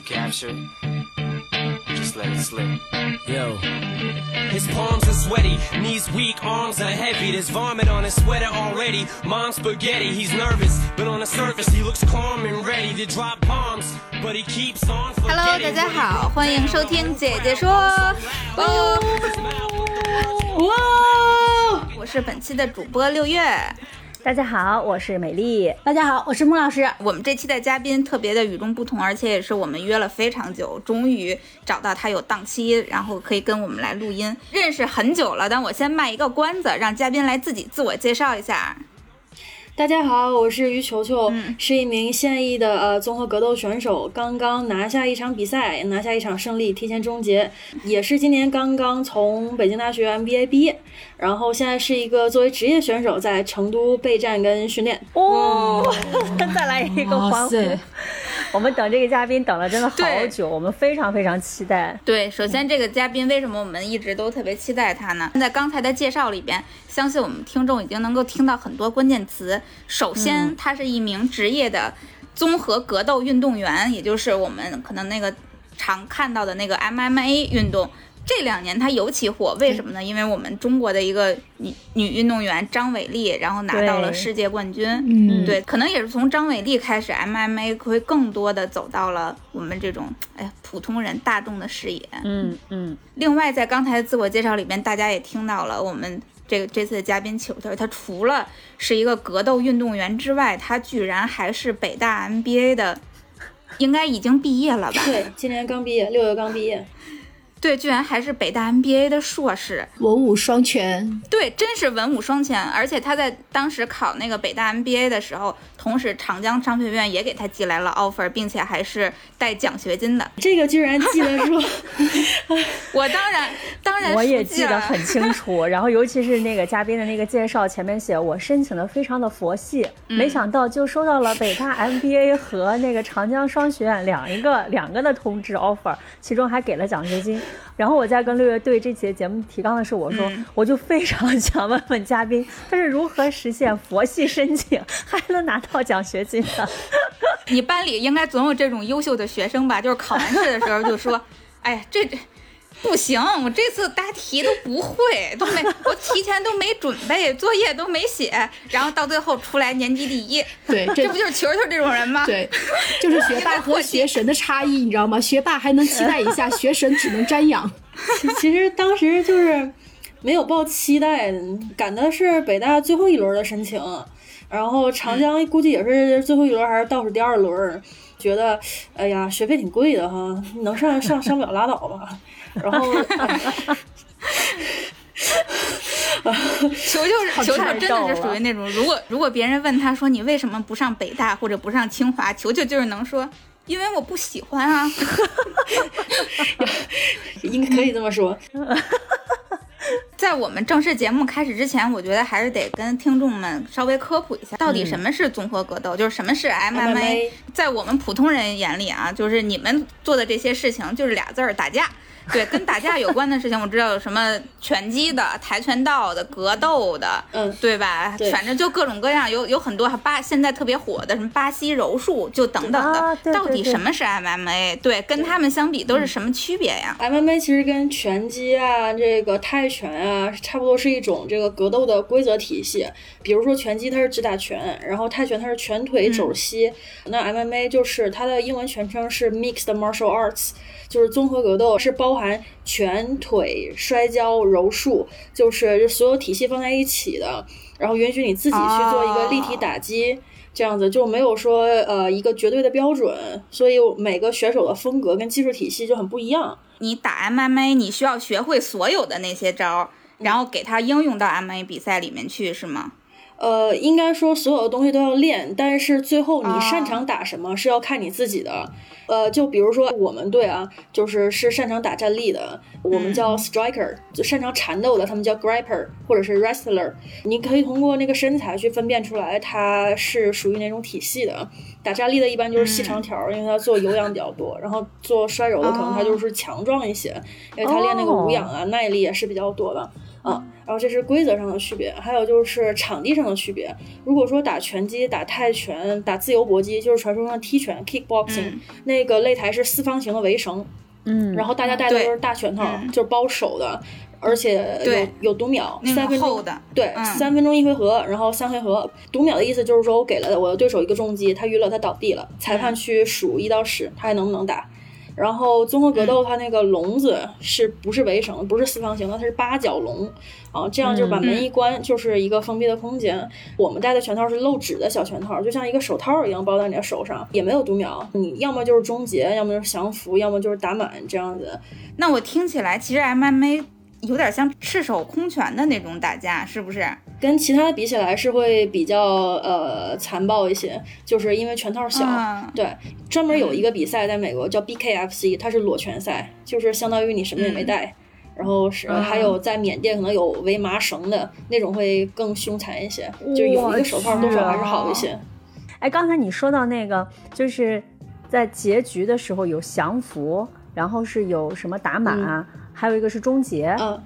would you capture it? Just let it slip. Yo. His palms are sweaty, knees weak, arms are heavy. There's vomit on his sweater already. Mom's spaghetti, he's nervous, but on the surface he looks calm and ready to drop bombs. But he keeps on Hello，大 forgetting 家好，欢迎收听姐姐说。哦，哇！我是本期的主播六月。 大家好，我是美丽。大家好，我是穆老师。我们这期的嘉宾特别的与众不同，而且也是我们约了非常久，终于找到他有档期，然后可以跟我们来录音。认识很久了，但我先卖一个关子，让嘉宾来自己自我介绍一下。大家好，我是于球球，嗯是一名现役的呃综合格斗选手，刚刚拿下一场比赛，拿下一场胜利，提前终结，也是今年刚刚从北京大学 MBA 毕业，然后现在是一个作为职业选手在成都备战跟训练。哦，再来一个欢呼！我们等这个嘉宾等了真的好久，我们非常非常期待。对，首先这个嘉宾为什么我们一直都特别期待他呢？在刚才的介绍里边，相信我们听众已经能够听到很多关键词。首先，他是一名职业的综合格斗运动员，也就是我们可能那个常看到的那个 MMA 运动。这两年他尤其火，为什么呢？因为我们中国的一个女女运动员张伟丽，然后拿到了世界冠军。嗯，对，可能也是从张伟丽开始，MMA 会更多的走到了我们这种哎普通人大众的视野。嗯嗯，另外，在刚才的自我介绍里边，大家也听到了我们这个这次的嘉宾球球，他除了是一个格斗运动员之外，他居然还是北大 MBA 的，应该已经毕业了吧？对，今年刚毕业，六月刚毕业。对，居然还是北大 MBA 的硕士。文武双全。对，真是文武双全，而且他在当时考那个北大 MBA 的时候，同时长江商学院也给他寄来了 offer，并且还是带奖学金的。这个居然记得住，我当然当然我也记得很清楚。然后尤其是那个嘉宾的那个介绍，前面写我申请的非常的佛系，嗯没想到就收到了北大 MBA 和那个长江商学院两一个两个的通知 offer，其中还给了奖学金。然后我在跟六月对这期节目提纲的时候，我说、嗯我就非常想问问嘉宾，他是如何实现佛系申请还能拿到奖学金的？你班里应该总有这种优秀的学生吧？就是考完试的时候就说：“哎呀，这这不行，我这次答题都不会，都没，我提前都没准备，作业都没写，然后到最后出来年级第一。对，这这不就是球球这种人吗？对，就是学 霸和学神的差异，你知道吗？学霸还能期待一下，学神只能瞻仰。其其实当时就是没有抱期待，赶的是北大最后一轮的申请，然后长江估计也是最后一轮还是倒数第二轮，觉得哎呀学费挺贵的哈，能上上上不了拉倒吧。然后，球球球球真的是属于那种，如果如果别人问他说你为什么不上北大或者不上清华，球球就是能说。因为我不喜欢啊，应该可以这么说。在我们正式节目开始之前，我觉得还是得跟听众们稍微科普一下，到底什么是综合格斗，就是什么是 MMA。MMA 在我们普通人眼里啊，就是你们做的这些事情就是俩字儿打架。对，跟打架有关的事情，我知道有什么拳击的、跆拳道的、格斗的，嗯对吧？对反正就各种各样，有有很多巴现在特别火的什么巴西柔术，就等等的。到底什么是 MMA？对，跟他们相比都是什么区别呀？MMA 其实跟拳击啊、这个泰拳啊，差不多是一种这个格斗的规则体系。比如说拳击它是直打拳，然后泰拳它是拳腿肘膝，那 MMA 就是它的英文全称是 Mixed Martial Arts，就是综合格斗，是包含拳腿、摔跤、柔术，就是所有体系放在一起的，然后允许你自己去做一个立体打击。这样子就没有说呃一个绝对的标准，所以每个选手的风格跟技术体系就很不一样。你打 MMA，你需要学会所有的那些招，然后给它应用到 MMA 比赛里面去，是吗？呃，应该说所有的东西都要练，但是最后你啊擅长打什么是要看你自己的。呃，就比如说我们队啊，就是是擅长打站立的，我们叫 striker，、就擅长缠斗的，他们叫 grapper 或者是 wrestler。你可以通过那个身材去分辨出来他是属于哪种体系的。打站立的一般就是细长条，因为他做有氧比较多，然后做摔柔的可能他就是强壮一些，因为他练那个无氧啊、耐力也是比较多的。啊，然后这是规则上的区别，还有就是场地上的区别。如果说打拳击、打泰拳、打自由搏击，就是传说中的踢拳 （kickboxing），、那个擂台是四方形的围绳，嗯，然后大家戴的对都是大拳头，嗯就是包手的，而且有有读秒，那三分钟。的，对，嗯三分钟一回合，然后三回合。读秒的意思就是说我给了我的对手一个重击，他晕了，他倒地了，裁判去数一到十，他还能不能打？然后综合格斗它那个笼子是不是围绳，不是四方形的，它是八角笼啊，这样就是把门一关就是一个封闭的空间。我们戴的拳套是漏指的小拳套，就像一个手套一样包在你的手上，也没有读秒，你要么就是终结，要么就是降服，要么就是打满这样子。那我听起来其实 MMA 有点像赤手空拳的那种打架，是不是？跟其他的比起来是会比较呃残暴一些，就是因为拳套小。嗯对，专门有一个比赛在美国叫 BKFC，它是裸拳赛，就是相当于你什么也没带。然后是、还有在缅甸可能有围麻绳的那种会更凶残一些，就是有一个手套多少还是好一些。哎，刚才你说到那个，就是在结局的时候有降服，然后是有什么打满，还有一个是终结嗯，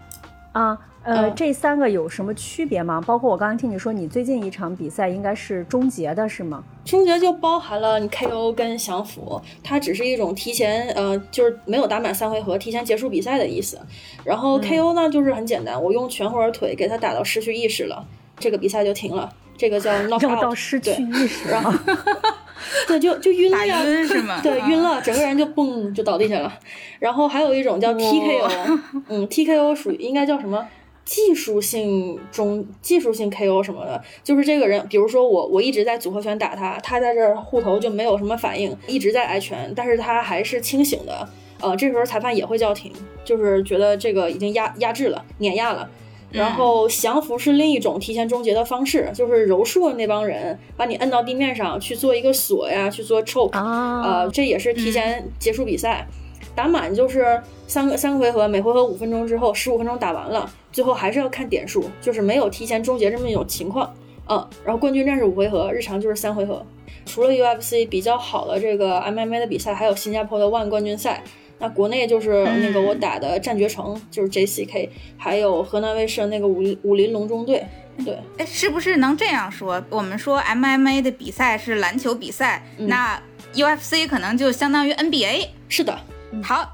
啊。呃，嗯这三个有什么区别吗？包括我刚刚听你说，你最近一场比赛应该是终结的，是吗？终结就包含了你 KO 跟降服，它只是一种提前呃，就是没有打满三回合，提前结束比赛的意思。然后 KO 呢，就是很简单，我用拳或者腿给他打到失去意识了，这个比赛就停了，这个叫 knock 要 out。到失去对意识了。对，就就晕了。晕是吗？对，啊晕了，整个人就嘣就倒地下了。然后还有一种叫 TKO，嗯，TKO 属于应该叫什么？技术性中技术性 KO 什么的，就是这个人，比如说我我一直在组合拳打他，他在这儿护头就没有什么反应，一直在挨拳，但是他还是清醒的，呃，这时候裁判也会叫停，就是觉得这个已经压压制了，碾压了。然后降服是另一种提前终结的方式，就是柔术的那帮人把你摁到地面上去做一个锁呀，去做 choke，啊呃，这也是提前结束比赛。打满就是三个三个回合，每回合五分钟之后，十五分钟打完了，最后还是要看点数，就是没有提前终结这么一种情况。嗯，然后冠军战是五回合，日常就是三回合。除了 UFC 比较好的这个 MMA 的比赛，还有新加坡的 ONE 冠军赛。那国内就是那个我打的战绝城，就是 JCK，还有河南卫视的那个武林武林龙中队。对，哎，是不是能这样说？我们说 MMA 的比赛是篮球比赛，那 UFC 可能就相当于 NBA。是的，好，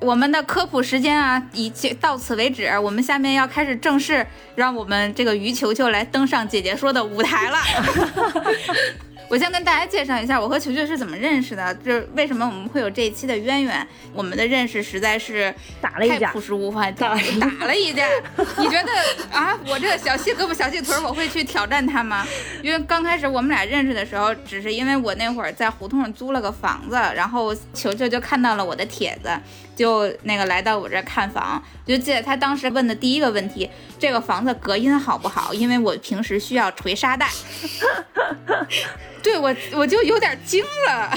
我们的科普时间啊，已经到此为止。我们下面要开始正式让我们这个于球球来登上姐姐说的舞台了。我先跟大家介绍一下我和球球是怎么认识的，这为什么我们会有这一期的渊源。我们的认识实在是打了一架太朴实无华，打打了一架。你觉得啊，我这个小细胳膊小细腿儿，我会去挑战他吗？因为刚开始我们俩认识的时候，只是因为我那会儿在胡同上租了个房子，然后球球就看到了我的帖子，就那个来到我这看房。就记得他当时问的第一个问题，这个房子隔音好不好？因为我平时需要捶沙袋。对我，我就有点惊了。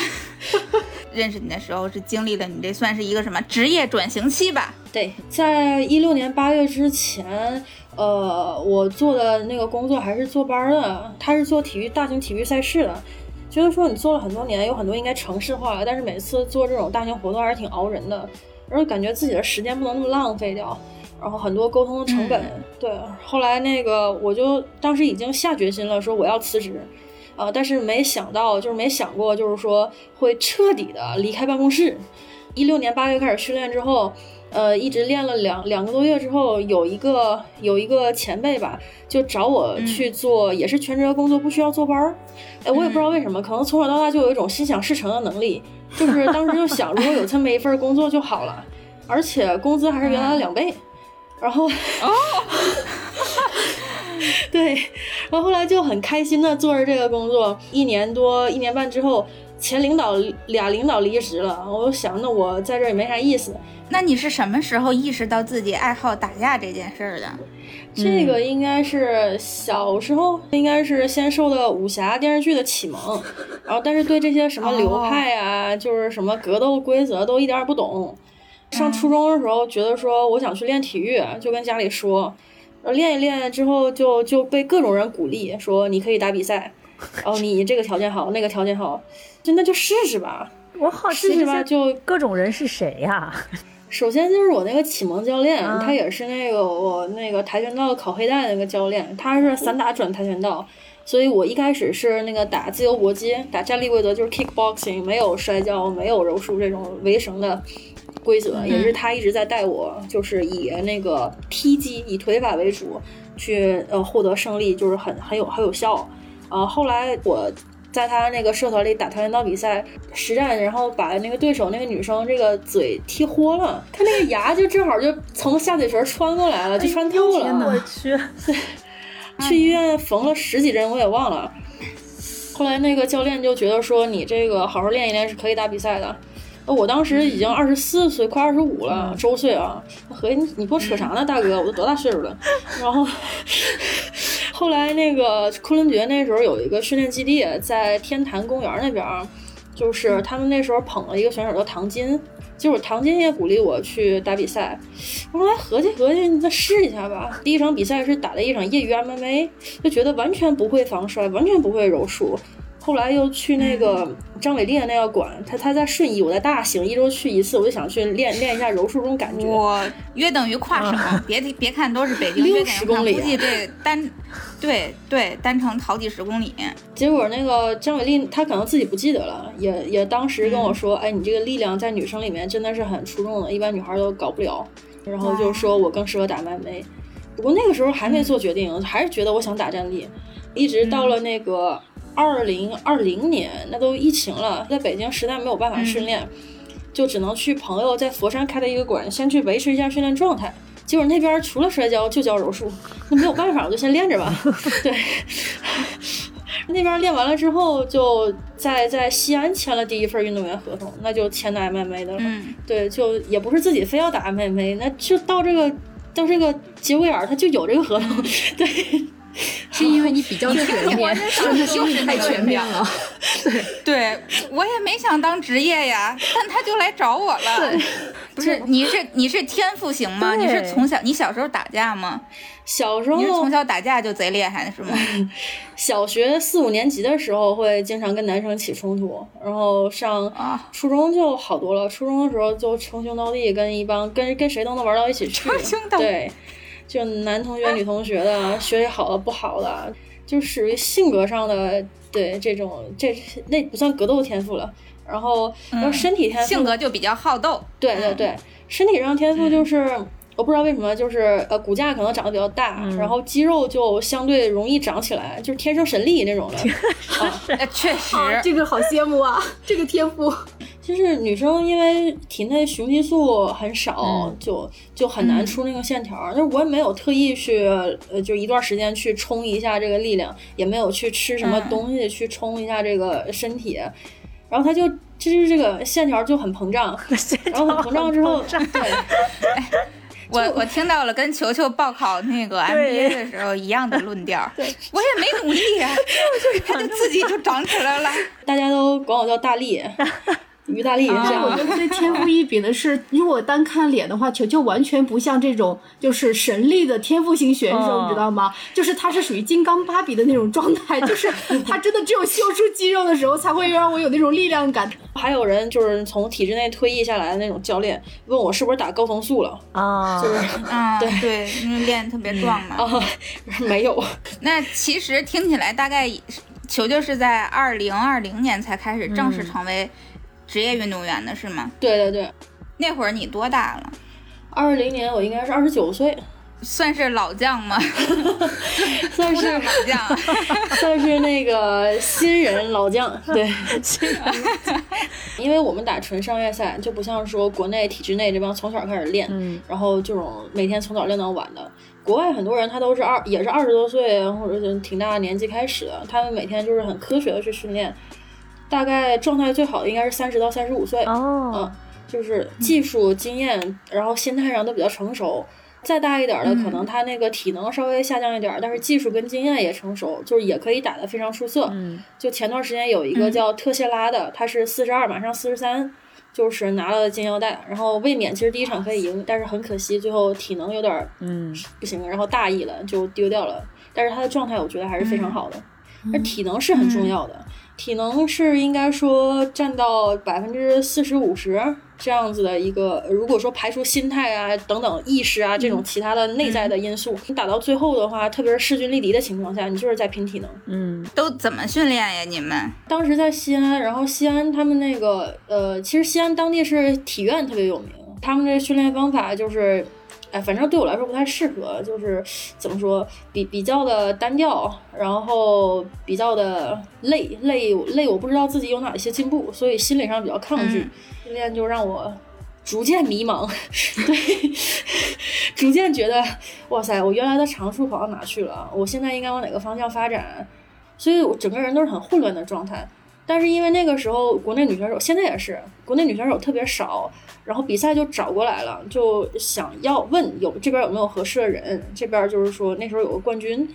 认识你的时候是经历了你这算是一个什么职业转型期吧？对，在一六年八月之前，呃，我做的那个工作还是坐班的，他是做体育大型体育赛事的。就是说你做了很多年，有很多应该城市化了，但是每次做这种大型活动还是挺熬人的，而且感觉自己的时间不能那么浪费掉，然后很多沟通的成本。对，后来那个我就当时已经下决心了，说我要辞职。呃，但是没想到，就是没想过，就是说会彻底的离开办公室。一六年八月开始训练之后，呃，一直练了两两个多月之后，有一个有一个前辈吧，就找我去做，也是全职工作，不需要坐班儿。哎，我也不知道为什么，可能从小到大就有一种心想事成的能力，就是当时就想，如果有这么一份工作就好了，而且工资还是原来的两倍。然后，哦 对，然后后来就很开心的做着这个工作，一年多一年半之后，前领导俩领导离职了，我想，那我在这也没啥意思。那你是什么时候意识到自己爱好打架这件事儿的？这个应该是小时候，应该是先受的武侠电视剧的启蒙，然后但是对这些什么流派啊，就是什么格斗规则都一点儿也不懂。上初中的时候，觉得说我想去练体育，就跟家里说，练一练之后就就被各种人鼓励，说你可以打比赛，然后你这个条件好，那个条件好，就那就试试吧。我好奇试试吧，就各种人是谁呀？首先就是我那个启蒙教练，啊他也是那个我那个跆拳道考黑带那个教练，他是散打转跆拳道，所以我一开始是那个打自由搏击，打站立规则就是 kickboxing，没有摔跤，没有柔术这种围绳的规则，也是他一直在带我，就是以那个踢击以腿法为主去呃获得胜利，就是很很有很有效。呃，后来我在他那个社团里打跆拳道比赛实战，然后把那个对手那个女生这个嘴踢豁了，他那个牙就正好就从下嘴唇穿过来了，就穿透了。我去，去医院缝了十几针，我也忘了。后来那个教练就觉得说你这个好好练一练是可以打比赛的。呃我当时已经二十四岁，快二十五了，周岁啊！我合计你你给我扯啥呢，大哥？我都多大岁数了？然后后来那个昆仑决那时候有一个训练基地在天坛公园那边儿，就是他们那时候捧了一个选手叫唐金，就是唐金也鼓励我去打比赛。我说来合计合计，你再试一下吧。第一场比赛是打了一场业余 MMA，就觉得完全不会防摔，完全不会柔术。后来又去那个张伟丽的那个馆，他他在顺义，我在大兴，一周去一次，我就想去练 练一下柔术这种感觉。我约等于跨省，别别看都是北京，60约等于公里估计这单，对对，单程好几十公里。结果那个张伟丽，她可能自己不记得了，也也当时跟我说，哎，你这个力量在女生里面真的是很出众的，一般女孩都搞不了。然后就说我更适合打 MMA，不过那个时候还没做决定，还是觉得我想打站立，一直到了那个二零二零年，那都疫情了，在北京实在没有办法训练，就只能去朋友在佛山开的一个馆，先去维持一下训练状态。结果那边除了摔跤就教柔术，那没有办法，我就先练着吧。对，那边练完了之后，就在在西安签了第一份运动员合同，那就签的 MMA 的了。嗯，对，就也不是自己非要打 MMA，那就到这个到这个节骨眼儿，他就有这个合同。对，是因为你比较全面，真的就是是太全面了。对我也没想当职业呀，但他就来找我了。不是，你是你是天赋型吗？你是从小你小时候打架吗？小时你是从小打架就贼厉害是吗？小学四五年级的时候会经常跟男生起冲突，然后上啊初中就好多了。初中的时候就称兄道弟，跟一帮跟跟谁都能玩到一起去。称兄道弟对，就男同学、女同学的，学习好的不好的，就属于性格上的对这种这那不算格斗天赋了。然后然后身体天赋，性格就比较好斗。对对对，身体上天赋就是、我不知道为什么，就是呃骨架可能长得比较大，然后肌肉就相对容易长起来，就是天生神力那种的。啊，呃，确实，这个好羡慕啊，这个天赋。就是女生因为体内雄激素很少，就就很难出那个线条。但是我也没有特意去呃，就一段时间去冲一下这个力量，也没有去吃什么东西去冲一下这个身体。然后它就就是这个线条就很膨胀，然后很膨胀之后，对，我我听到了跟球球报考那个 MBA 的时候一样的论调。我也没努力呀、他就自己就长起来了。大家都管我叫大力，于大力这但是我。觉得最天赋异禀的是，如果单看脸的话，球球完全不像这种就是神力的天赋型选手，哦你知道吗？就是他是属于金刚芭比的那种状态，就是他真的只有秀出肌肉的时候，才会让我有那种力量感。还有人就是从体制内退役下来的那种教练，问我是不是打高层素了，啊，就是啊，对对，因为练得特别壮嘛。啊，没有，那其实听起来大概球球是在二零二零年才开始正式成为职业运动员的，是吗？对对对，那会儿你多大了？二零年我应该是二十九岁，算是老将吗？算是 老将。算是那个新人老将，对，因为我们打纯商业赛，就不像说国内体制内这帮从小开始练，嗯然后这种每天从早练到晚的。国外很多人他都是二也是二十多岁或者是挺大的年纪开始的，他们每天就是很科学的去训练。大概状态最好的应该是三十到三十五岁，哦。嗯，就是技术经验，然后心态上都比较成熟。再大一点儿的，可能他那个体能稍微下降一点儿，但是技术跟经验也成熟，就是也可以打得非常出色。嗯。就前段时间有一个叫特谢拉的，他是四十二，马上四十三，就是拿了金腰带，然后卫冕其实第一场可以赢，但是很可惜最后体能有点儿嗯。不行，然后大意了就丢掉了。但是他的状态我觉得还是非常好的，而嗯体能是很重要的，体能是应该说占到百分之四十五十这样子的一个。如果说排除心态啊等等意识啊这种其他的内在的因素，你打到最后的话，特别是势均力敌的情况下，你就是在拼体能。嗯都怎么训练呀？你们？当时在西安，然后西安他们那个呃，其实西安当地是体院特别有名，他们这训练方法就是，哎，反正对我来说不太适合，就是怎么说，比比较的单调，然后比较的累累累，我不知道自己有哪些进步，所以心理上比较抗拒，嗯训练就让我。逐渐迷茫，对，逐渐觉得，哇塞，我原来的长处跑到哪去了？我现在应该往哪个方向发展？所以我整个人都是很混乱的状态。但是因为那个时候国内女选手，现在也是国内女选手特别少，然后比赛就找过来了，就想要问有这边有没有合适的人。这边就是说那时候有个冠军，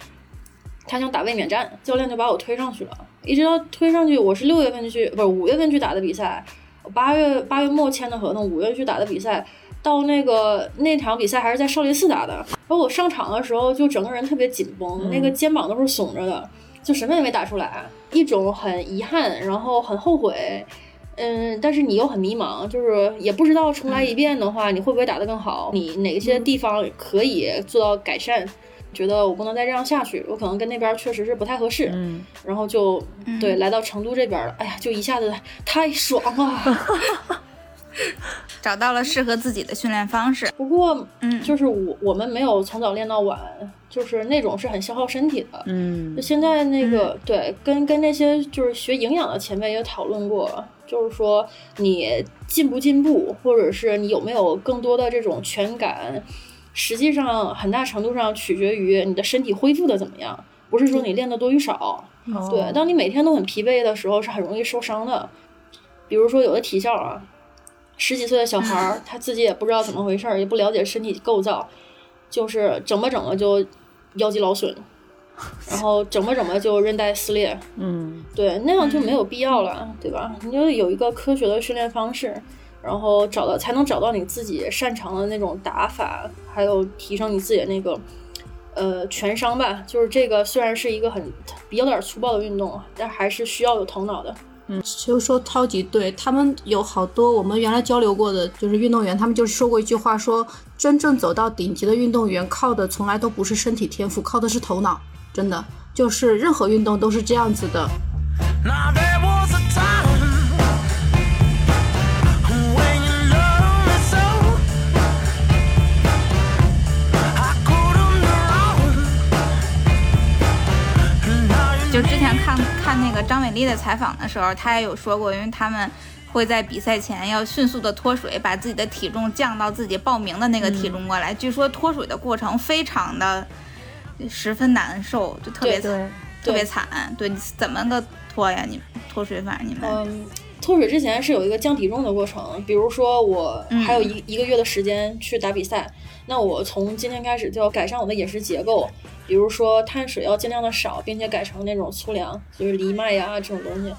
他想打卫冕战，教练就把我推上去了，一直到推上去，我是六月份去，不是五月份去打的比赛，我八月八月末签的合同，五月去打的比赛。到那个那场比赛还是在少林寺打的，然后我上场的时候就整个人特别紧绷，那个肩膀都是耸着的，就什么也没打出来，一种很遗憾，然后很后悔，嗯，但是你又很迷茫，就是也不知道重来一遍的话，你会不会打得更好，你哪些地方可以做到改善，觉得我不能再这样下去，我可能跟那边确实是不太合适，嗯。然后就对来到成都这边了，哎呀，就一下子太爽了。找到了适合自己的训练方式。不过，嗯就是我我们没有从早练到晚，就是那种是很消耗身体的。嗯就现在那个、对，跟跟那些就是学营养的前辈也讨论过，就是说你进不进步，或者是你有没有更多的这种全感，实际上很大程度上取决于你的身体恢复的怎么样，不是说你练的多与少。哦对，当你每天都很疲惫的时候，是很容易受伤的。比如说有的体校啊，十几岁的小孩儿，他自己也不知道怎么回事儿，也不了解身体构造，就是整吧整吧就腰肌劳损，然后整吧整吧就韧带撕裂，嗯对，那样就没有必要了，对吧？你就有一个科学的训练方式，然后找到才能找到你自己擅长的那种打法，还有提升你自己的那个呃全伤吧。就是这个虽然是一个很比较有点粗暴的运动，但还是需要有头脑的。就说超级对，他们有好多我们原来交流过的，就是运动员，他们就是说过一句话说，真正走到顶级的运动员，靠的从来都不是身体天赋，靠的是头脑，真的，就是任何运动都是这样子的。Now there was a time when you loved me so. I couldn't run. Now you 就之前看看那个张伟丽的采访的时候，她也有说过，因为他们会在比赛前要迅速的脱水，把自己的体重降到自己报名的那个体重过来。据说脱水的过程非常的十分难受，就特别惨，特别惨。对，你怎么个脱呀？你们脱水法？你们？嗯，脱水之前是有一个降体重的过程，比如说我还有一、一个月的时间去打比赛，那我从今天开始就要改善我的饮食结构，比如说碳水要尽量的少，并且改成那种粗粮，就是藜麦呀、这种东西。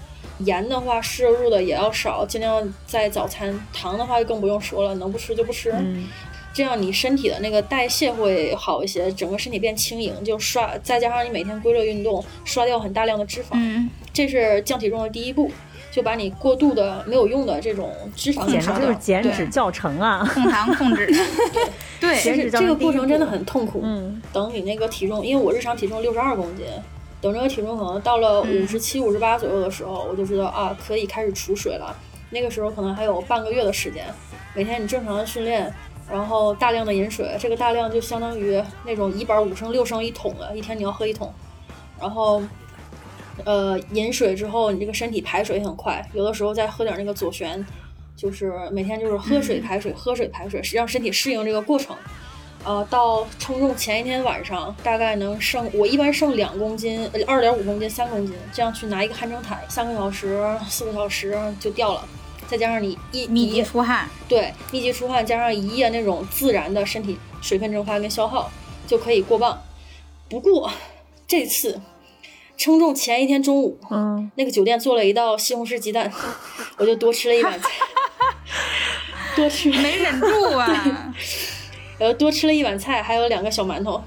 盐的话，摄入的也要少，尽量在早餐。糖的话就更不用说了，能不吃就不吃。嗯这样你身体的那个代谢会好一些，整个身体变轻盈，就刷，再加上你每天规律运动，刷掉很大量的脂肪。嗯，这是降体重的第一步，就把你过度的没有用的这种脂肪简直 就是减脂教程啊！控糖控制。对，减脂其实这个过程真的很痛苦。嗯等你那个体重，因为我日常体重六十二公斤，等这个体重可能到了五十七、五十八左右的时候，我就知道啊，可以开始储水了。那个时候可能还有半个月的时间，每天你正常的训练，然后大量的饮水，这个大量就相当于那种一板五升、六升一桶的，一天你要喝一桶，然后。呃，饮水之后，你这个身体排水也很快，有的时候再喝点那个左旋，就是每天就是喝水排水，喝水排水，让身体适应这个过程。呃，到称重前一天晚上，大概能剩我一般剩两公斤，呃，二点五公斤、三公斤，这样去拿一个汗蒸毯，三个小时、四个小时就掉了。再加上你一密集出汗，对密集出汗，加上一夜那种自然的身体水分蒸发跟消耗，就可以过磅。不过这次称重前一天中午，嗯，那个酒店做了一道西红柿鸡蛋，我就多吃了一碗菜，多吃没忍住啊！呃多吃了一碗菜，还有两个小馒头。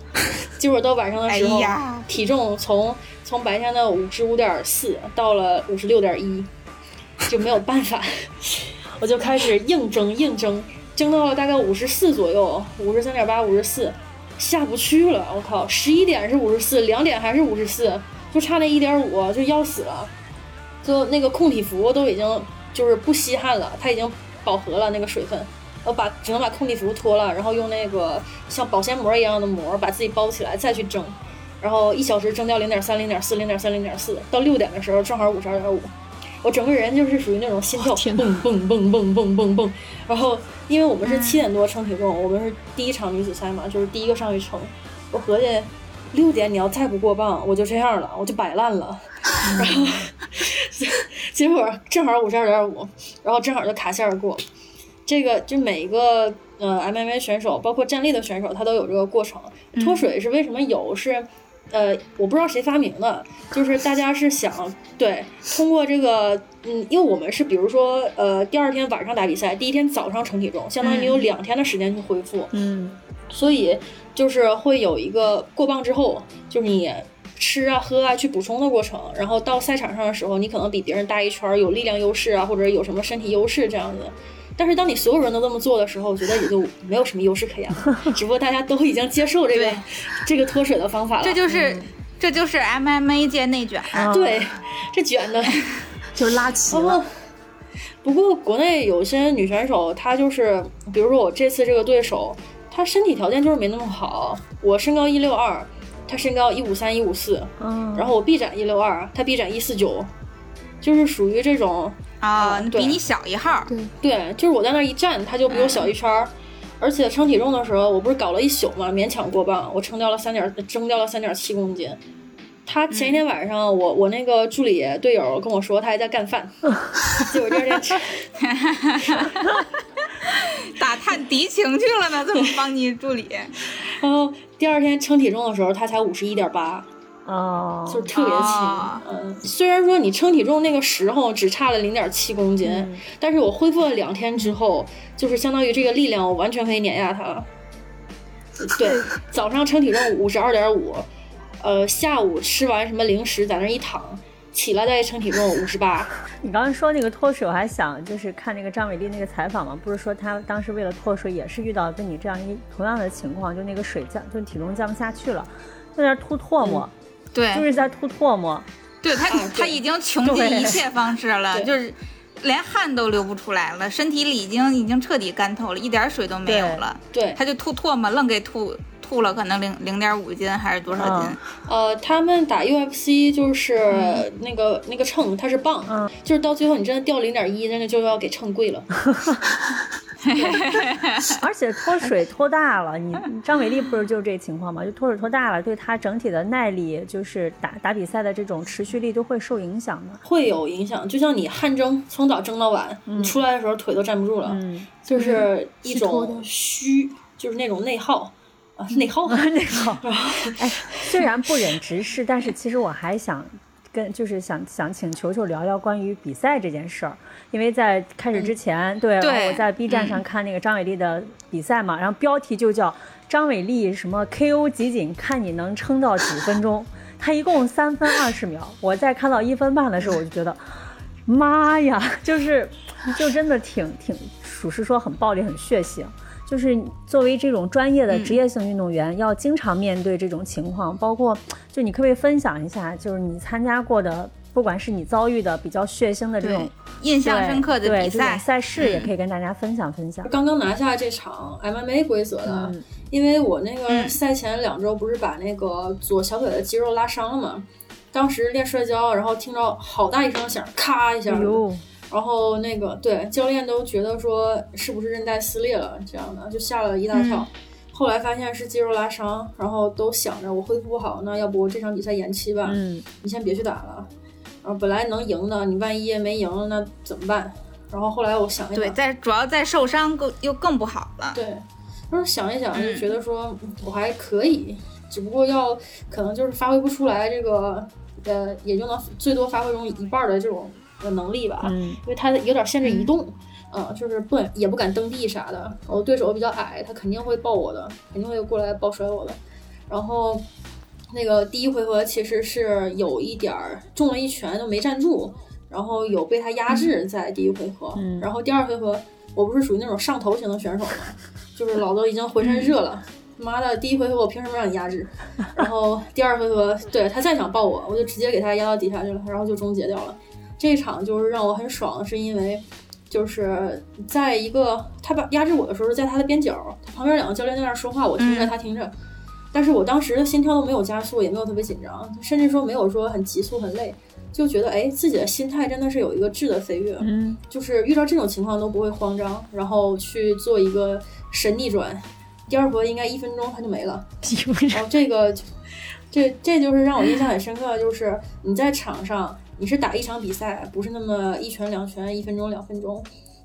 结果到晚上的时候，哎体重从从白天的五十五点四到了五十六点一，就没有办法，我就开始硬蒸硬蒸，蒸到了大概五十四左右，五十三点八、五十四，下不去了。我靠，十一点是五十四，两点还是五十四，就差那一点五，就要死了。就那个控体服都已经就是不吸汗了，它已经饱和了那个水分。我把只能把控体服脱了，然后用那个像保鲜膜一样的膜把自己包起来，再去蒸，然后一小时蒸掉零点三、零点四、零点三、零点四，到六点的时候正好五十二点五。我整个人就是属于那种心跳天蹦蹦蹦蹦蹦蹦蹦，然后因为我们是七点多称体重，我们是第一场女子赛嘛，就是第一个上去称，我合计六点你要再不过磅，我就这样了，我就摆烂了，然后 结果正好五十二点五，然后正好就卡线过。这个就每一个呃 MMA 选手，包括站立的选手，他都有这个过程。脱水是为什么有？是呃，我不知道谁发明的，就是大家是想对通过这个，嗯，因为我们是比如说呃第二天晚上打比赛，第一天早上称体重，相当于你有两天的时间去恢复，嗯，所以就是会有一个过磅之后，就是你。吃啊、喝啊，去补充的过程，然后到赛场上的时候，你可能比别人大一圈儿，有力量优势啊，或者有什么身体优势这样子。但是当你所有人都这么做的时候，我觉得也就没有什么优势可言了。只不过大家都已经接受这个这个脱水的方法了。这就是、这就是 MMA 界内卷。啊对这卷的。就拉齐不过了。，不过国内有些女选手，她就是，比如说我这次这个对手，她身体条件就是没那么好。我身高一六二，他身高一五三、一五四，嗯，然后我臂展一六二，他臂展一四九，就是属于这种，啊、嗯比你小一号。对，对，就是我在那一站，他就比我小一圈儿。而且称体重的时候，我不是搞了一宿嘛，勉强过磅，我称掉了三点，增掉了三点七公斤。他前一天晚上，我我那个助理队友跟我说，他还在干饭，结果第二天吃 打探敌情去了呢，怎么帮你助理？然后第二天称体重的时候，他才五十一点八，哦，就是特别轻。哦嗯，虽然说你称体重那个时候只差了零点七公斤，嗯但是我恢复了两天之后，就是相当于这个力量，我完全可以碾压他了。对，早上称体重五十二点五，呃，下午吃完什么零食在那一躺，起来再称体重五十八。你刚刚说那个脱水，我还想就是看那个张伟丽那个采访嘛，不是说她当时为了脱水也是遇到跟你这样一同样的情况，就那个水降，就体重降不下去了，在那儿吐唾沫，对，就是在吐唾沫。对他，啊他已经穷尽一切方式了，对就是连汗都流不出来了，身体里已经已经彻底干透了，一点水都没有了。对，他就吐唾沫，愣给吐吐了，可能零零点五斤还是多少斤？嗯呃，他们打 UFC 就是那个、那个秤，它是磅，嗯就是到最后你真的掉零点一，真的就要给秤贵了。而且脱水脱大了，你张伟丽不是就是这情况吗？就脱水脱大了，对她整体的耐力，就是打打比赛的这种持续力都会受影响的。会有影响，就像你汗蒸从早蒸到晚，你出来的时候腿都站不住了，嗯，就是一种虚，就是那种内耗啊，内耗。内耗，哎，虽然不忍直视，但是其实我还想跟，就是想想请球球聊聊关于比赛这件事儿，因为在开始之前，对，我在 B 站上看那个张伟丽的比赛嘛，然后标题就叫张伟丽什么 KO 集锦，看你能撑到几分钟。他一共三分二十秒，我在看到一分半的时候，我就觉得，妈呀，就是就真的挺挺，属实说很暴力，很血腥。就是作为这种专业的职业性运动员，要经常面对这种情况，包括就你可不可以分享一下，就是你参加过的，不管是你遭遇的比较血腥的这种印象深刻的这种比赛，赛事，也可以跟大家分享分享。刚刚拿下这场 MMA 规则的，嗯。因为我那个嗯。赛前两周不是把那个左小腿的肌肉拉伤了嘛，当时练摔跤，然后听着好大一声响，咔一下然后那个对教练都觉得说是不是韧带撕裂了这样的，就吓了一大跳。后来发现是肌肉拉伤，然后都想着我恢复不好，那要不这场比赛延期吧？嗯你先别去打了。然后本来能赢的，你万一没赢，那怎么办？然后后来我想一想，对，再主要再受伤更又更不好了。对，当时想一想就嗯觉得说，嗯我还可以，只不过要可能就是发挥不出来这个，呃，也就能最多发挥中一半儿的这种呃能力吧，嗯因为他有点限制移动。嗯，就是不敢也不敢蹬地啥的。我对手比较矮，他肯定会抱我的，肯定会过来抱摔我的。然后那个第一回合其实是有一点儿中了一拳都没站住，然后有被他压制在第一回合。嗯然后第二回合我不是属于那种上头型的选手嘛，就是老子已经浑身热了。妈的，第一回合我凭什么让你压制？然后第二回合，对他再想抱我，我就直接给他压到底下去了，然后就终结掉了。这场就是让我很爽，是因为就是在一个他把压制我的时候，在他的边角，他旁边两个教练在那儿说话，我听着，嗯他听着。但是我当时的心跳都没有加速，也没有特别紧张，甚至说没有说很急促、很累，就觉得哎，自己的心态真的是有一个质的飞跃，嗯就是遇到这种情况都不会慌张，然后去做一个神逆转。第二波应该一分钟他就没了，然后这个就这这就是让我印象很深刻的，就是你在场上你是打一场比赛，不是那么一拳两拳，一分钟两分钟。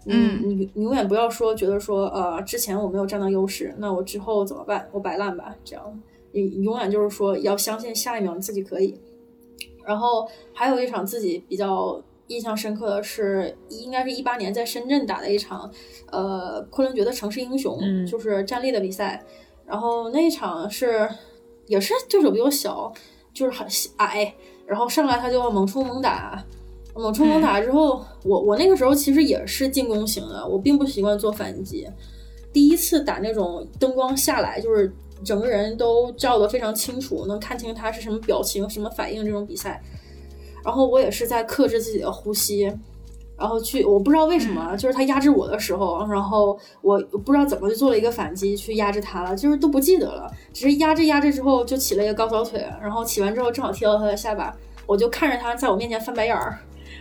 嗯你你永远不要说觉得说呃之前我没有占到优势，那我之后怎么办？我摆烂吧，这样你永远就是说要相信下一秒你自己可以。然后还有一场自己比较印象深刻的是，应该是一八年在深圳打的一场，呃，昆仑决的城市英雄，嗯就是站立的比赛。然后那一场是也是对手比我小，就是很矮，然后上来他就要猛冲猛打，猛冲猛打之后，我我那个时候其实也是进攻型的，我并不习惯做反击。第一次打那种灯光下来，就是整个人都照得非常清楚，能看清他是什么表情、什么反应这种比赛。然后我也是在克制自己的呼吸，然后去，我不知道为什么，就是他压制我的时候，然后我不知道怎么就做了一个反击去压制他了，就是都不记得了，只是压制压制之后就起了一个高扫腿，然后起完之后正好踢到他的下巴，我就看着他在我面前翻白眼儿，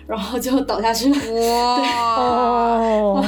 然后就倒下去了。哇，哦，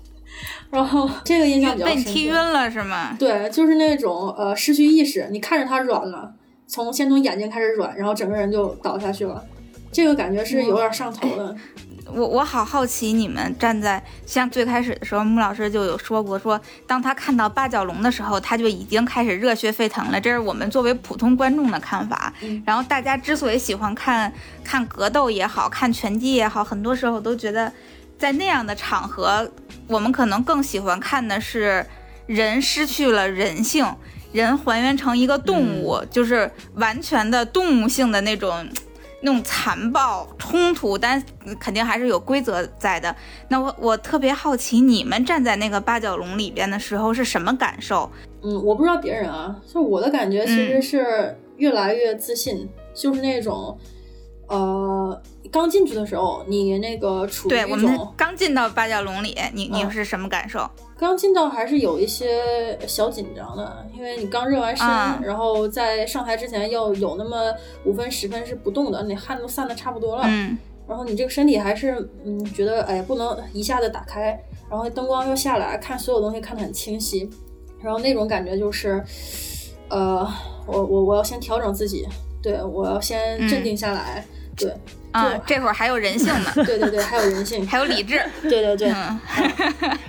然后这个印象比较被你深被。踢晕了是吗？对，就是那种呃失去意识，你看着他软了，从先从眼睛开始软，然后整个人就倒下去了，这个感觉是有点上头的。我我好好奇，你们站在像最开始的时候，穆老师就有说过，说当他看到八角笼的时候，他就已经开始热血沸腾了。这是我们作为普通观众的看法。嗯然后大家之所以喜欢看看格斗也好看拳击也好，很多时候都觉得在那样的场合，我们可能更喜欢看的是人失去了人性，人还原成一个动物，就是完全的动物性的那种。那种残暴冲突，但肯定还是有规则在的。那我我特别好奇，你们站在那个八角笼里边的时候是什么感受？嗯，我不知道别人啊，就我的感觉其实是越来越自信，就是那种，呃，刚进去的时候，你那个处于对我们一种刚进到八角笼里，你你嗯。是什么感受？刚进到还是有一些小紧张的，因为你刚热完身，啊然后在上台之前要有那么五分十分是不动的，你汗都散的差不多了，嗯。然后你这个身体还是嗯觉得哎不能一下子打开，然后灯光又下来，看所有东西看得很清晰，然后那种感觉就是，呃，我我我要先调整自己，对我要先镇定下来，对啊，这会儿还有人性呢，对对对，还有人性，还有理智。对对对，嗯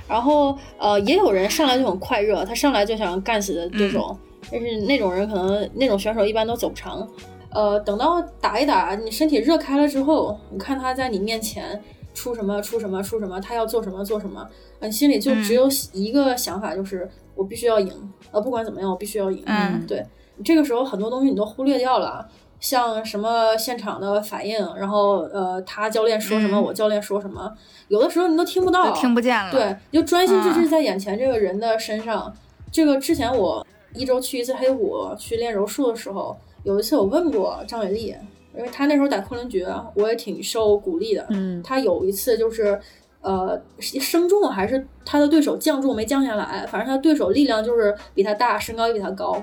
然后呃，也有人上来就很快热，他上来就想干死的对手，嗯但是那种人可能那种选手一般都走不长。呃，等到打一打，你身体热开了之后，你看他在你面前出什么出什么出什么，他要做什么做什么，你心里就嗯只有一个想法，就是我必须要赢，呃，不管怎么样，我必须要赢。嗯对，这个时候很多东西你都忽略掉了。像什么现场的反应，然后呃，他教练说什么，嗯我教练说什么，有的时候你都听不到，都听不见了。对，你就专心致志啊在眼前这个人的身上。这个之前我一周去一次黑虎去练柔术的时候，有一次我问过张伟丽，因为他那时候打昆仑决，我也挺受鼓励的。嗯他有一次就是。呃，升重还是他的对手降重没降下来，反正他对手力量就是比他大，身高也比他高。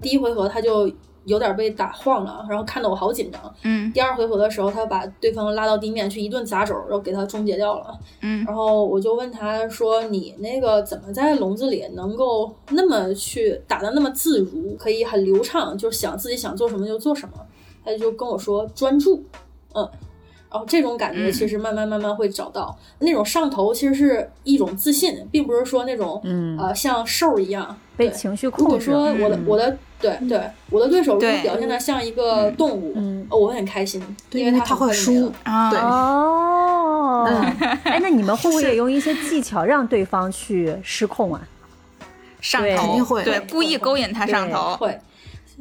第一回合他就有点被打晃了，然后看得我好紧张。嗯第二回合的时候，他把对方拉到地面去一顿砸肘，然后给他终结掉了。嗯然后我就问他说：“你那个怎么在笼子里能够那么去打的那么自如，可以很流畅，就是想自己想做什么就做什么？”他就跟我说专注，嗯。然后这种感觉嗯其实慢慢慢慢会找到、那种上头，其实是一种自信，并不是说那种嗯呃像兽一样对被情绪如果控制。说我的、嗯我的对对我的对手如果表现的像一个动物，嗯呃我会很开心，因为对因为他会输啊，对哦，嗯 哎，那你们会不会也用一些技巧让对方去失控啊？上头肯定会对，故意勾引他上头。会。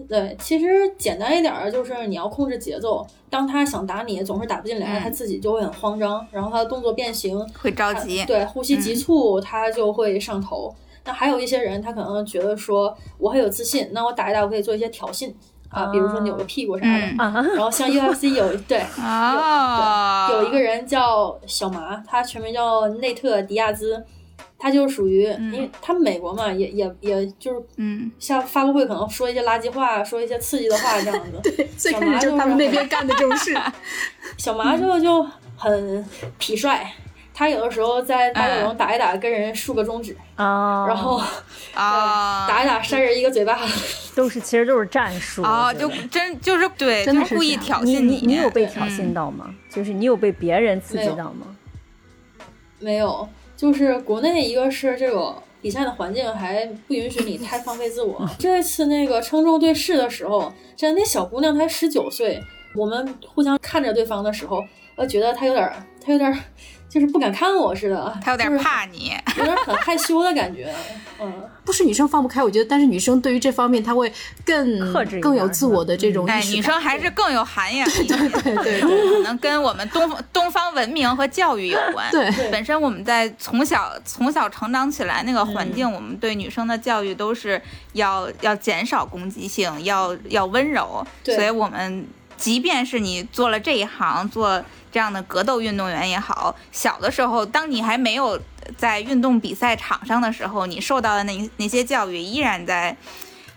对，其实简单一点儿就是你要控制节奏。当他想打你，总是打不进来，嗯他自己就会很慌张，然后他的动作变形，会着急，对，呼吸急促，他就会上头。那还有一些人，他可能觉得说我很有自信，那我打一打，我可以做一些挑衅啊，比如说扭个屁股啥的。然后像 UFC 有对 哦，有一个人叫小麻，他全名叫内特迪亚兹，他就属于，因为他们美国嘛，也也也就是嗯，像发布会可能说一些垃圾话，说一些刺激的话这样子。对，最开始就是他们那边干的这种事。小麻就就很痞帅，他有的时候在大酒笼打一打，跟人竖个中指，哦，然后啊，打一打扇人一个嘴巴。都是其实都是战术啊，就真就是对，真的就是故意挑衅你你有被挑衅到吗？就是你有被别人刺激到吗？没有，就是国内一个是这个比赛的环境还不允许你太放飞自我。这次那个称重对视的时候，真的那小姑娘才十九岁，我们互相看着对方的时候，我觉得她有点儿，她有点儿就是不敢看我似的，他有点怕你，有点很害羞的感觉。嗯，不是女生放不开，我觉得，但是女生对于这方面，她会更克制更有自我的这种哎，意识感。女生还是更有涵养一点，对对对 可能跟我们东方东方文明和教育有关。对对本身我们在从小从小成长起来那个环境，我们对女生的教育都是要要减少攻击性，要要温柔，对所以我们即便是你做了这一行，做这样的格斗运动员也好，小的时候，当你还没有在运动比赛场上的时候，你受到的那那些教育依然在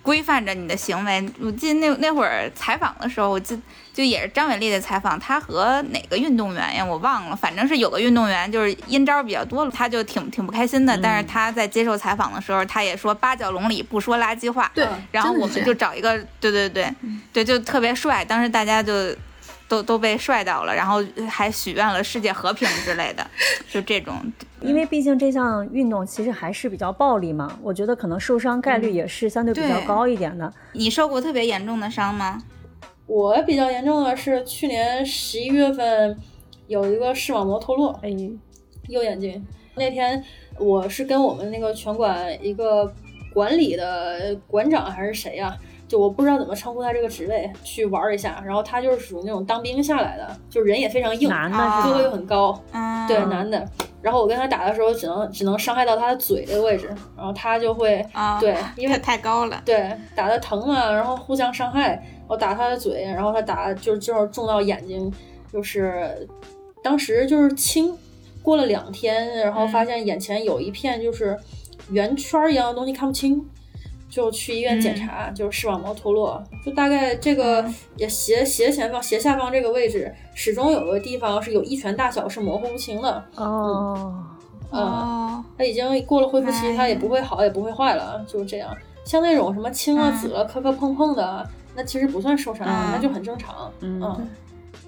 规范着你的行为。我记得那那会儿采访的时候，我记就也是张伟丽的采访，他和哪个运动员呀？我忘了，反正是有个运动员就是阴招比较多了，他就挺挺不开心的。但是他在接受采访的时候，他也说八角笼里不说垃圾话。对嗯，然后我们就找一个，对对对，对，就特别帅。当时大家就都都被帅到了，然后还许愿了世界和平之类的，就这种。因为毕竟这项运动其实还是比较暴力嘛，我觉得可能受伤概率也是相对比较高一点的。你受过特别严重的伤吗？我比较严重的是去年十一月份有一个视网膜脱落，哎，右眼睛。那天我是跟我们那个拳馆一个管理的馆长还是谁呀、就我不知道怎么称呼他这个职位，去玩儿一下。然后他就是属于那种当兵下来的，就人也非常硬，男的啊是吧个子又很高，嗯，对，男的。然后我跟他打的时候，只能只能伤害到他的嘴的位置，然后他就会啊，对，因为太太高了。对打的疼嘛，然后互相伤害。我打他的嘴，然后他打就是正好中到眼睛，就是当时就是青，过了两天，然后发现眼前有一片就是圆圈儿一样的东西看不清，就去医院检查，就是视网膜脱落，就大概这个也斜斜前方斜下方这个位置，始终有个地方是有一拳大小是模糊不清的，哦，嗯。哦，它已经过了恢复期，哎。它也不会好，也不会坏了，就是这样。像那种什么青啊、嗯。紫啊、磕磕碰碰的，那其实不算受伤，嗯。那就很正常。嗯。嗯，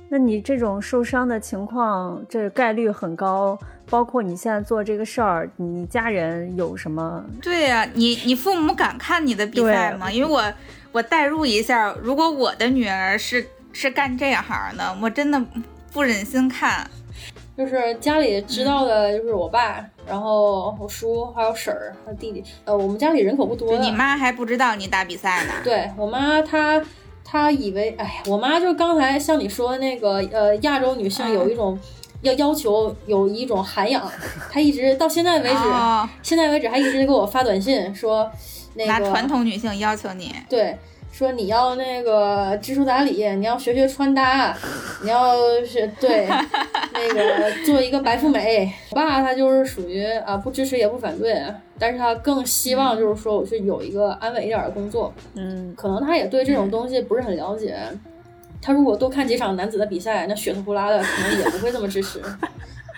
那你这种受伤的情况，这概率很高。包括你现在做这个事儿，你家人有什么？对呀、你你父母敢看你的比赛吗？因为我我代入一下，如果我的女儿是是干这行的，我真的不忍心看。就是家里知道的，就是我爸，然后我叔，还有婶儿和弟弟。呃，我们家里人口不多你妈还不知道你打比赛呢。对我妈，她她以为，哎，我妈就刚才像你说的那个，呃，亚洲女性有一种。要要求有一种涵养，他一直到现在为止，哦现在为止还一直给我发短信说，那个拿传统女性要求你，对，说你要那个知书达理，你要学学穿搭，你要是对 那个做一个白富美。我爸他就是属于啊不支持也不反对，但是他更希望就是说我是有一个安稳一点的工作。嗯，可能他也对这种东西不是很了解。他如果多看几场男子的比赛，那血呼呼啦的，可能也不会这么支持。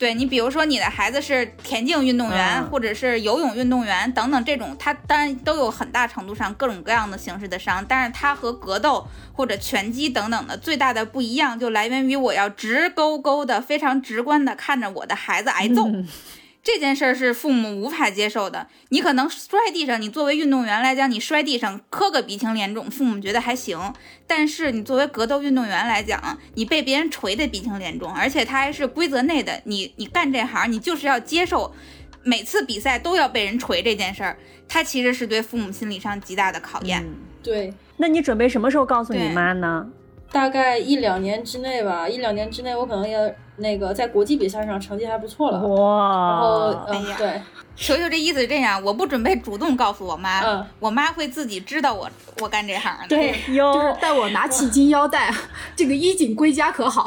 对你，比如说你的孩子是田径运动员，嗯或者是游泳运动员等等这种，他当然都有很大程度上各种各样的形式的伤，但是他和格斗或者拳击等等的最大的不一样，就来源于我要直勾勾的、非常直观的看着我的孩子挨揍。这件事儿是父母无法接受的。你可能摔地上，你作为运动员来讲，你摔地上磕个鼻青脸肿，父母觉得还行。但是你作为格斗运动员来讲，你被别人锤的鼻青脸肿，而且他还是规则内的，你你干这行，你就是要接受每次比赛都要被人锤这件事儿，他其实是对父母心理上极大的考验。对，那你准备什么时候告诉你妈呢？大概一两年之内吧，一两年之内我可能也那个在国际比赛上成绩还不错了。哇然后对，球球这意思是这样，我不准备主动告诉我妈，嗯我妈会自己知道我我干这行的。对，就是带我拿起金腰带，这个衣锦归家可好？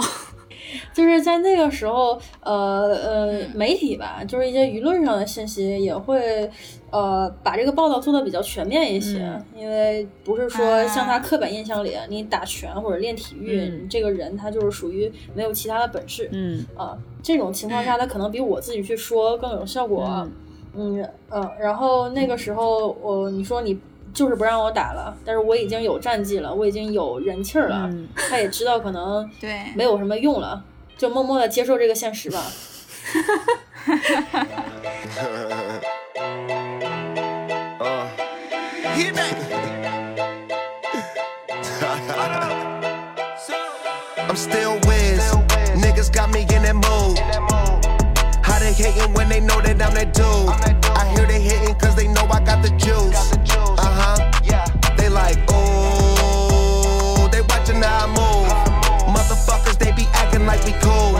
就是在那个时候，呃呃，媒体吧，就是一些舆论上的信息也会，呃，把这个报道做的比较全面一些，因为不是说像他刻板印象里，你打拳或者练体育，这个人他就是属于没有其他的本事，嗯啊，这种情况下，他可能比我自己去说更有效果。嗯呃，然后那个时候我你说你就是不让我打了，但是我已经有战绩了，我已经有人气儿了，嗯他也知道可能对没有什么用了，就默默的接受这个现实吧。Uh. Hit that. I'm still whiz. Niggas got me in that mood. How they hating when they know that I'm that dude? I hear they hating cause they know I got the juice. Like, ooh. They watching how I move. Motherfuckers, they be acting like we cool.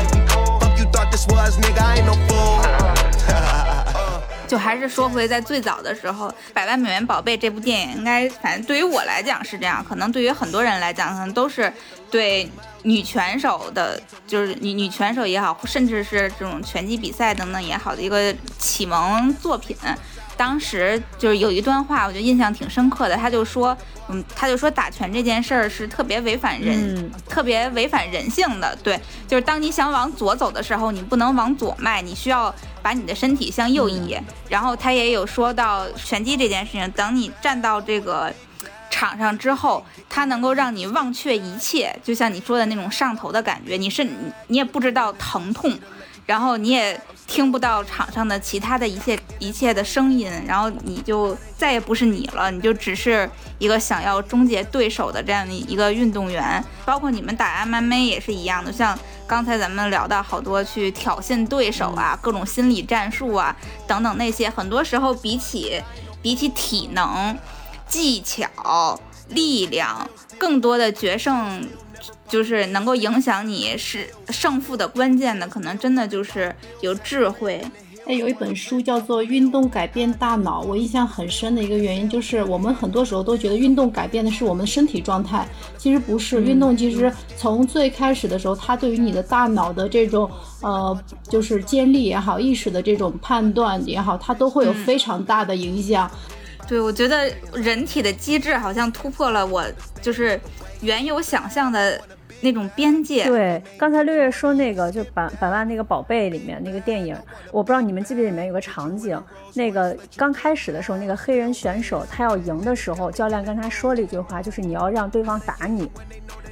Fuck you thought this was, nigga. I ain't no fool. 就还是说回在最早的时候，《百万美元宝贝》这部电影，应该反正对于我来讲是这样，可能对于很多人来讲，可能都是对女拳手的，就是女女拳手也好，甚至是这种拳击比赛等等也好的一个启蒙作品。当时就是有一段话，我觉得印象挺深刻的，他就说，嗯，他就说打拳这件事儿是特别违反人，嗯特别违反人性的。对，就是当你想往左走的时候，你不能往左迈，你需要把你的身体向右移。然后他也有说到拳击这件事情，等你站到这个场上之后，它能够让你忘却一切，就像你说的那种上头的感觉，你是你也不知道疼痛，然后你也听不到场上的其他的一切一切的声音，然后你就再也不是你了，你就只是一个想要终结对手的这样的一个运动员。包括你们打 MMA 也是一样的，像刚才咱们聊到好多去挑衅对手啊，各种心理战术啊等等那些，很多时候比起比起体能、技巧、力量，更多的决胜。就是能够影响你是胜负的关键的，可能真的就是有智慧。哎，有一本书叫做《运动改变大脑》，我印象很深的一个原因就是，我们很多时候都觉得运动改变的是我们身体状态，其实不是。运动其实从最开始的时候，它对于你的大脑的这种呃，就是建立也好，意识的这种判断也好，它都会有非常大的影响。对，我觉得人体的机制好像突破了我就是原有想象的那种边界。对，刚才六月说那个，就百百万那个宝贝里面那个电影，我不知道你们记不记得里面有个场景，那个刚开始的时候，那个黑人选手他要赢的时候，教练跟他说了一句话，就是你要让对方打你。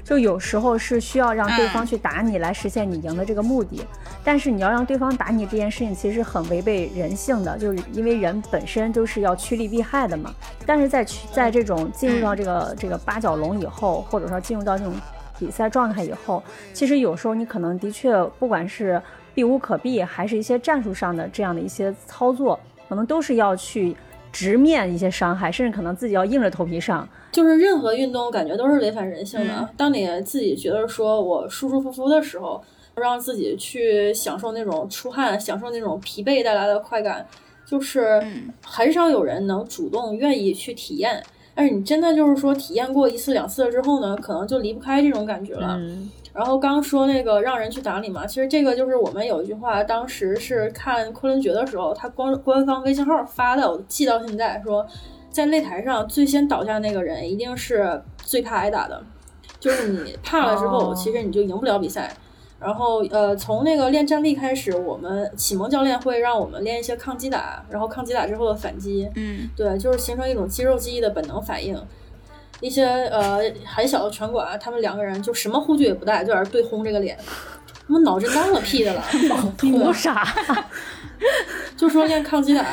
就有时候是需要让对方去打你来实现你赢的这个目的，但是你要让对方打你这件事情其实很违背人性的，就是因为人本身都是要趋利避害的嘛。但是在去在这种进入到这个这个八角笼以后，或者说进入到这种比赛状态以后，其实有时候你可能的确不管是避无可避，还是一些战术上的这样的一些操作，可能都是要去直面一些伤害，甚至可能自己要硬着头皮上。就是任何运动，感觉都是违反人性的。嗯当你自己觉得说我舒舒服服的时候，让自己去享受那种出汗、享受那种疲惫带来的快感，就是嗯很少有人能主动愿意去体验。但是你真的就是说体验过一次两次了之后呢，可能就离不开这种感觉了。嗯然后刚说那个让人去打理嘛，其实这个就是我们有一句话，当时是看《昆仑决》的时候，他官官方微信号发的，我记到现在，说在擂台上最先倒下那个人一定是最怕挨打的，就是你怕了之后，哦其实你就赢不了比赛。然后呃，从那个练站立开始，我们启蒙教练会让我们练一些抗击打，然后抗击打之后的反击，嗯，对，就是形成一种肌肉记忆的本能反应。一些呃很小的拳馆，他们两个人就什么护具也不带，就在那儿对轰这个脸，他们脑震荡了屁的了，图啥？就说练抗击打。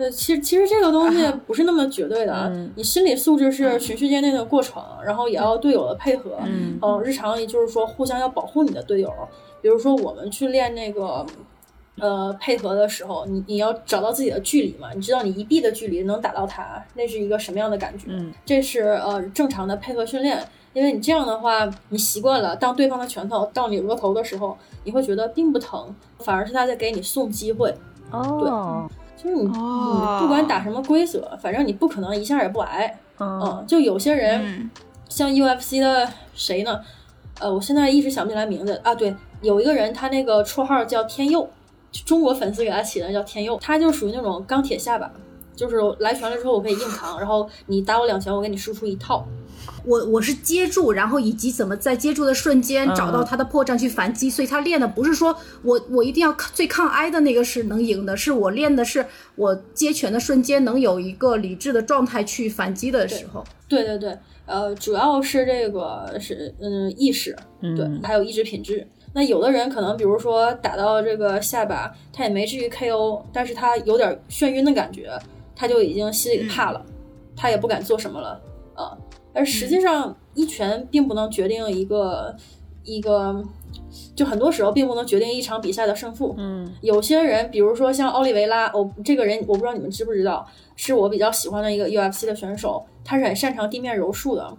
呃，其实其实这个东西不是那么绝对的，啊，你心理素质是循序渐进的过程，然后也要队友的配合，嗯呃，日常也就是说互相要保护你的队友。比如说我们去练那个呃配合的时候，你你要找到自己的距离嘛，你知道你一臂的距离能打到他，那是一个什么样的感觉？嗯这是呃正常的配合训练，因为你这样的话，你习惯了，当对方的拳头到你额头的时候，你会觉得并不疼，反而是他在给你送机会。哦，就是你，哦你不管打什么规则，反正你不可能一下也不挨。嗯嗯，就有些人、嗯像 UFC 的谁呢？呃，我现在一直想不起来名字啊。对，有一个人，他那个绰号叫天佑，中国粉丝给他起的叫天佑，他就属于那种钢铁下巴，就是来拳了之后我可以硬扛，然后你打我两拳，我给你输出一套。我我是接住，然后以及怎么在接住的瞬间嗯找到他的破绽去反击，所以他练的不是说我我一定要最抗挨的那个是能赢的，是我练的是我接拳的瞬间能有一个理智的状态去反击的时候。对对对，呃，主要是这个是嗯意识，对，嗯还有意志品质。那有的人可能，比如说打到这个下巴，他也没至于 KO，但是他有点眩晕的感觉，他就已经心里怕了，他也不敢做什么了啊。而实际上，一拳并不能决定一个一个，就很多时候并不能决定一场比赛的胜负。嗯有些人，比如说像奥利维拉，我、这个人我不知道你们知不知道，是我比较喜欢的一个 UFC 的选手，他是很擅长地面柔术的。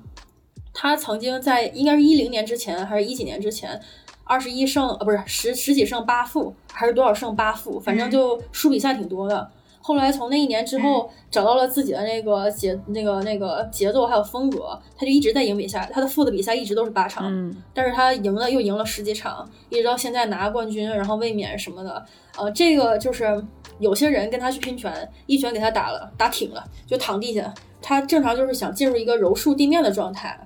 他曾经在应该是一零年之前还是一几年之前，二十一胜呃不是十十几胜八负还是多少胜八负，反正就输比赛挺多的。后来从那一年之后，找到了自己的那个节那个那个节奏还有风格，他就一直在赢比赛。他的负的比赛一直都是八场，嗯但是他赢了又赢了十几场，一直到现在拿冠军，然后卫冕什么的。呃，这个就是有些人跟他去拼拳，一拳给他打了，打挺了，就躺地下。他正常就是想进入一个柔术地面的状态，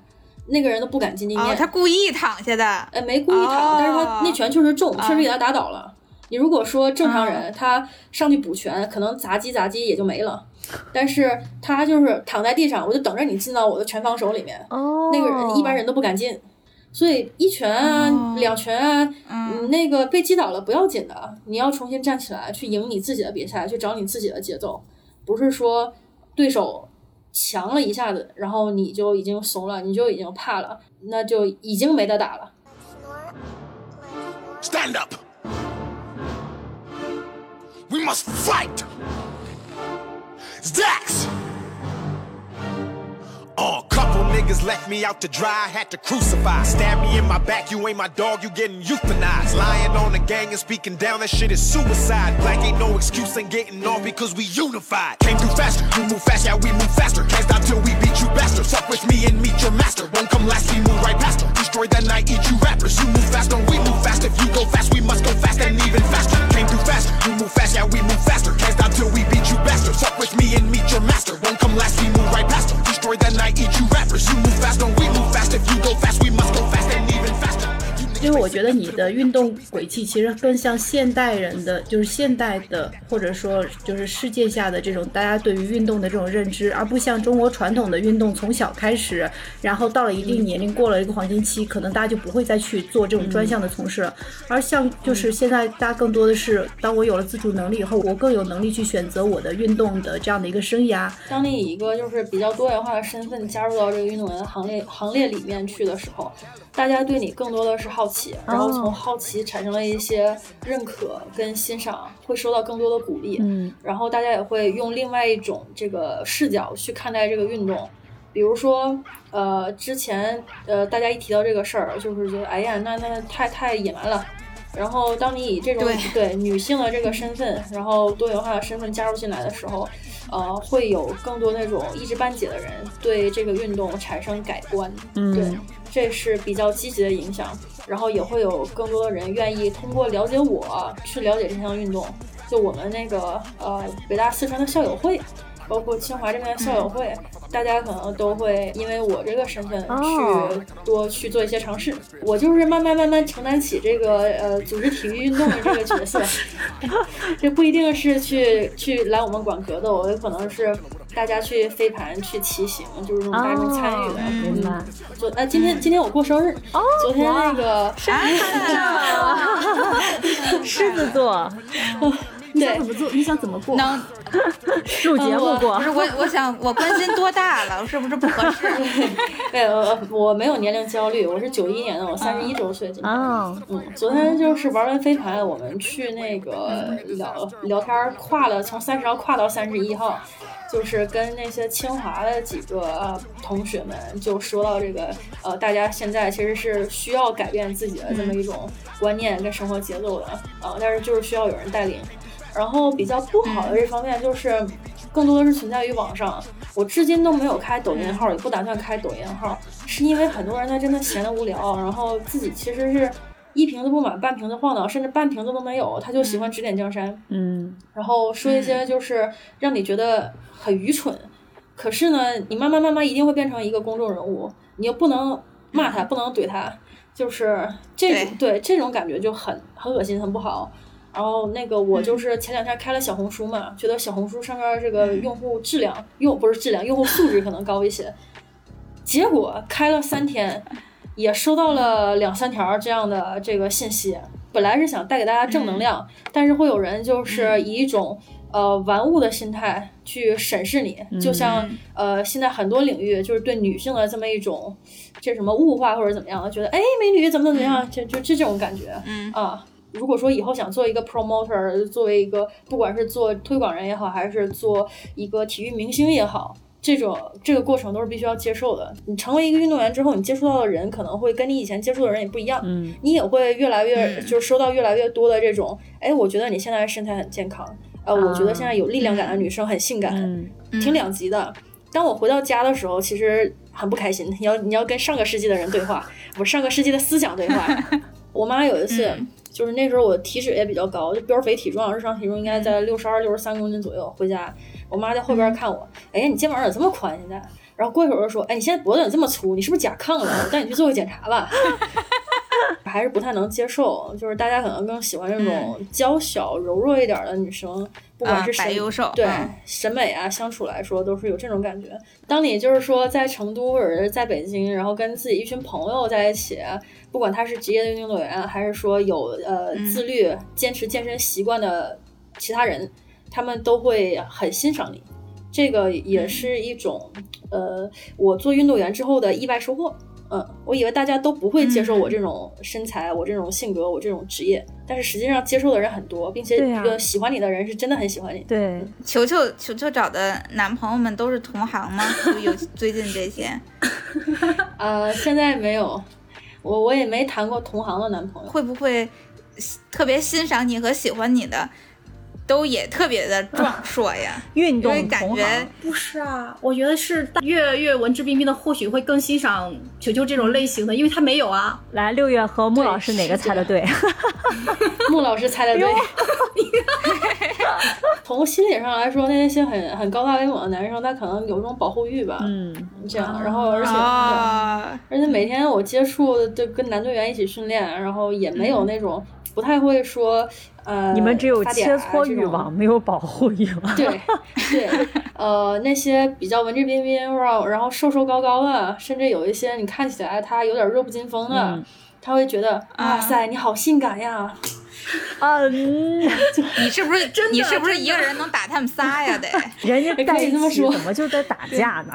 那个人都不敢进地面。哦，他故意躺下的，哎，没故意躺，哦但是他那拳确实重，啊确实给他打倒了。你如果说正常啊人，他上去补拳，可能砸击砸击也就没了。但是他就是躺在地上，我就等着你进到我的拳防手里面。哦，那个人一般人都不敢进，所以一拳啊、哦两拳啊，嗯嗯，那个被击倒了不要紧的，你要重新站起来去赢你自己的比赛，去找你自己的节奏，不是说对手强了一下子，然后你就已经怂了，你就已经怕了，那就已经没得打了。Stand up. We must fight. Zax. Oh, couple niggas left me out to dry, had to crucify. Stab me in my back, you ain't my dog, you getting euthanized. Lying on the gang and speaking down, that shit is suicide. Black ain't no excuse, ain't getting off because we unified. Came through faster, you move fast, yeah, we move faster. Can't stop till we you bastards. Fuck with me and meet your master. Won't come last, we move right past. Destroy the night, eat you rappers. You move fast, don't we move fast. If you go fast, we must go fast and even faster. Came through faster, you move fast, yeah, we move faster. Can't stop till we beat you bastards. Fuck with me and meet your master. Won't come last, we move right past. Destroy the night, eat you rappers. You move fast, don't we move fast. If you go fast, we must go fast and even 因为我觉得你的运动轨迹其实更像现代人的，就是现代的，或者说就是世界下的这种大家对于运动的这种认知，而不像中国传统的运动从小开始，然后到了一定年龄过了一个黄金期，可能大家就不会再去做这种专项的从事了。而像就是现在大家更多的是，当我有了自主能力以后，我更有能力去选择我的运动的这样的一个生涯。当你以一个就是比较多元化的身份加入到这个运动员行列行列里面去的时候，大家对你更多的是好奇，然后从好奇产生了一些认可跟欣赏，会收到更多的鼓励。嗯然后大家也会用另外一种这个视角去看待这个运动。比如说，呃，之前呃，大家一提到这个事儿，就是觉得，哎呀，那那太太野蛮了，然后当你以这种对女性的这个身份，然后多元化的身份加入进来的时候，呃，会有更多那种一知半解的人对这个运动产生改观。嗯，对，这是比较积极的影响。然后也会有更多的人愿意通过了解我去了解这项运动。就我们那个呃北大四川的校友会。包括清华这边的校友会，大家可能都会因为我这个身份去多去做一些尝试。我就是慢慢慢慢承担起这个呃组织体育运动的这个角色。这不一定是去去来我们管格斗，有可能是大家去飞盘、去骑行，就是这种大众参与的。明白。昨哎，今天今天我过生日，昨天那个 狮子座。你想怎么做？你想怎么过？能 录节目过？不是我，我想我关心多大了，是不是不合适？对，我我没有年龄焦虑，我是九一年的，我三十一周岁。今嗯嗯，昨天就是玩完飞盘，我们去那个聊聊天，跨了从三十号跨到三十一号，就是跟那些清华的几个同学们就说到这个，呃，大家现在其实是需要改变自己的这么一种观念跟生活节奏的啊，但是就是需要有人带领。然后比较不好的这方面就是，更多的是存在于网上。我至今都没有开抖音号，也不打算开抖音号，是因为很多人他真的闲得无聊，然后自己其实是一瓶子不满半瓶子晃荡，甚至半瓶子都没有，他就喜欢指点江山，嗯，然后说一些就是让你觉得很愚蠢。可是呢，你慢慢慢慢一定会变成一个公众人物，你又不能骂他，不能怼他，就是这种对这种感觉就很很恶心，很不好。然后那个我就是前两天开了小红书嘛，觉得小红书上面这个用户质量用不是质量，用户素质可能高一些。结果开了三天，也收到了两三条这样的这个信息。本来是想带给大家正能量，但是会有人就是以一种呃玩物的心态去审视你，就像呃现在很多领域就是对女性的这么一种这什么物化或者怎么样，觉得哎美女怎么怎么样，就就这种感觉，嗯啊。如果说以后想做一个 promoter，作为一个不管是做推广人也好，还是做一个体育明星也好，这种这个过程都是必须要接受的。你成为一个运动员之后，你接触到的人可能会跟你以前接触的人也不一样，嗯，你也会越来越就是收到越来越多的这种，哎，我觉得你现在身材很健康，呃，我觉得现在有力量感的女生很性感，挺两极的。当我回到家的时候，其实很不开心。你要你要跟上个世纪的人对话，不是上个世纪的思想对话。我妈有一次。就是那时候我体脂也比较高，就膘肥体壮，日常体重应该在六十二、六十三公斤左右。回家，我妈在后边看我，哎呀，你肩膀咋这么宽？现在，然后过一会儿又说，哎，你现在脖子怎么这么粗？你是不是甲亢了？我带你去做个检查吧。还是不太能接受，就是大家可能更喜欢这种娇小柔弱一点的女生。不管是谁优瘦，对审美啊，相处来说都是有这种感觉。当你就是说在成都或者是在北京，然后跟自己一群朋友在一起，不管他是职业的运动员，还是说有呃自律、坚持健身习惯的其他人，他们都会很欣赏你。这个也是一种呃，我做运动员之后的意外收获。嗯，我以为大家都不会接受我这种身材，我这种性格，我这种职业，但是实际上接受的人很多，并且喜欢你的人是真的很喜欢你。对，球球球球找的男朋友们都是同行吗？有最近这些？呃，现在没有，我我也没谈过同行的男朋友。会不会特别欣赏你和喜欢你的？都也特别的壮硕呀，运动感觉不是啊，我觉得是越越文质彬彬的，或许会更欣赏球球这种类型的，因为他没有啊。来，六月和穆老师哪个猜的对？穆老师猜的对。从心理上来说，那些很很高大威猛的男生，他可能有这种保护欲吧。嗯，这样，然后而且而且每天我接触的跟男队员一起训练，然后也没有那种不太会说。呃，你们只有切磋欲望，没有保护欲望。对对，呃，那些比较文质彬彬，然后瘦瘦高高的，甚至有一些你看起来他有点弱不禁风的，他会觉得哇塞，你好性感呀。嗯，你是不是真你是不是一个人能打他们仨呀？得，人家可以这么说，怎么就在打架呢？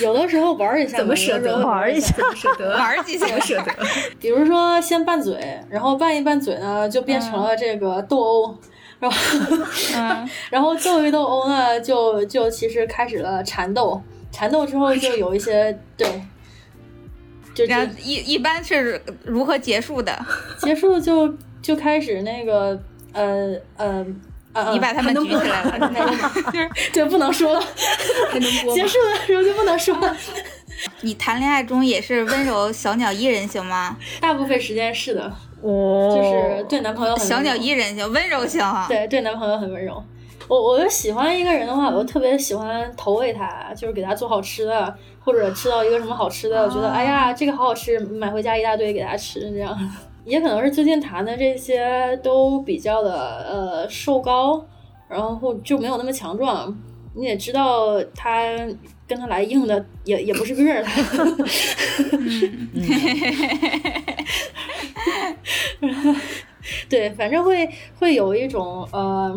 有的时候玩一下，怎么舍得玩一下？舍得玩几下？舍得？比如说先拌嘴，然后拌一拌嘴呢，就变成了这个斗殴，然后，然后斗一斗殴呢，就就其实开始了缠斗，缠斗之后就有一些对。就然后一一般是如何结束的？结束就就开始那个呃呃呃，你把他们举起来了，就是就不能说了，还能播结束的时候就不能说了。你谈恋爱中也是温柔小鸟依人型吗？大部分时间是的，哦，就是对男朋友很小鸟依人型，温柔型。对对男朋友很温柔。我我就喜欢一个人的话，我就特别喜欢投喂他，就是给他做好吃的，或者吃到一个什么好吃的，我觉得哎呀这个好好吃，买回家一大堆给他吃，这样。也可能是最近谈的这些都比较的呃瘦高，然后就没有那么强壮。你也知道他跟他来硬的也也不是个儿，对，反正会会有一种呃，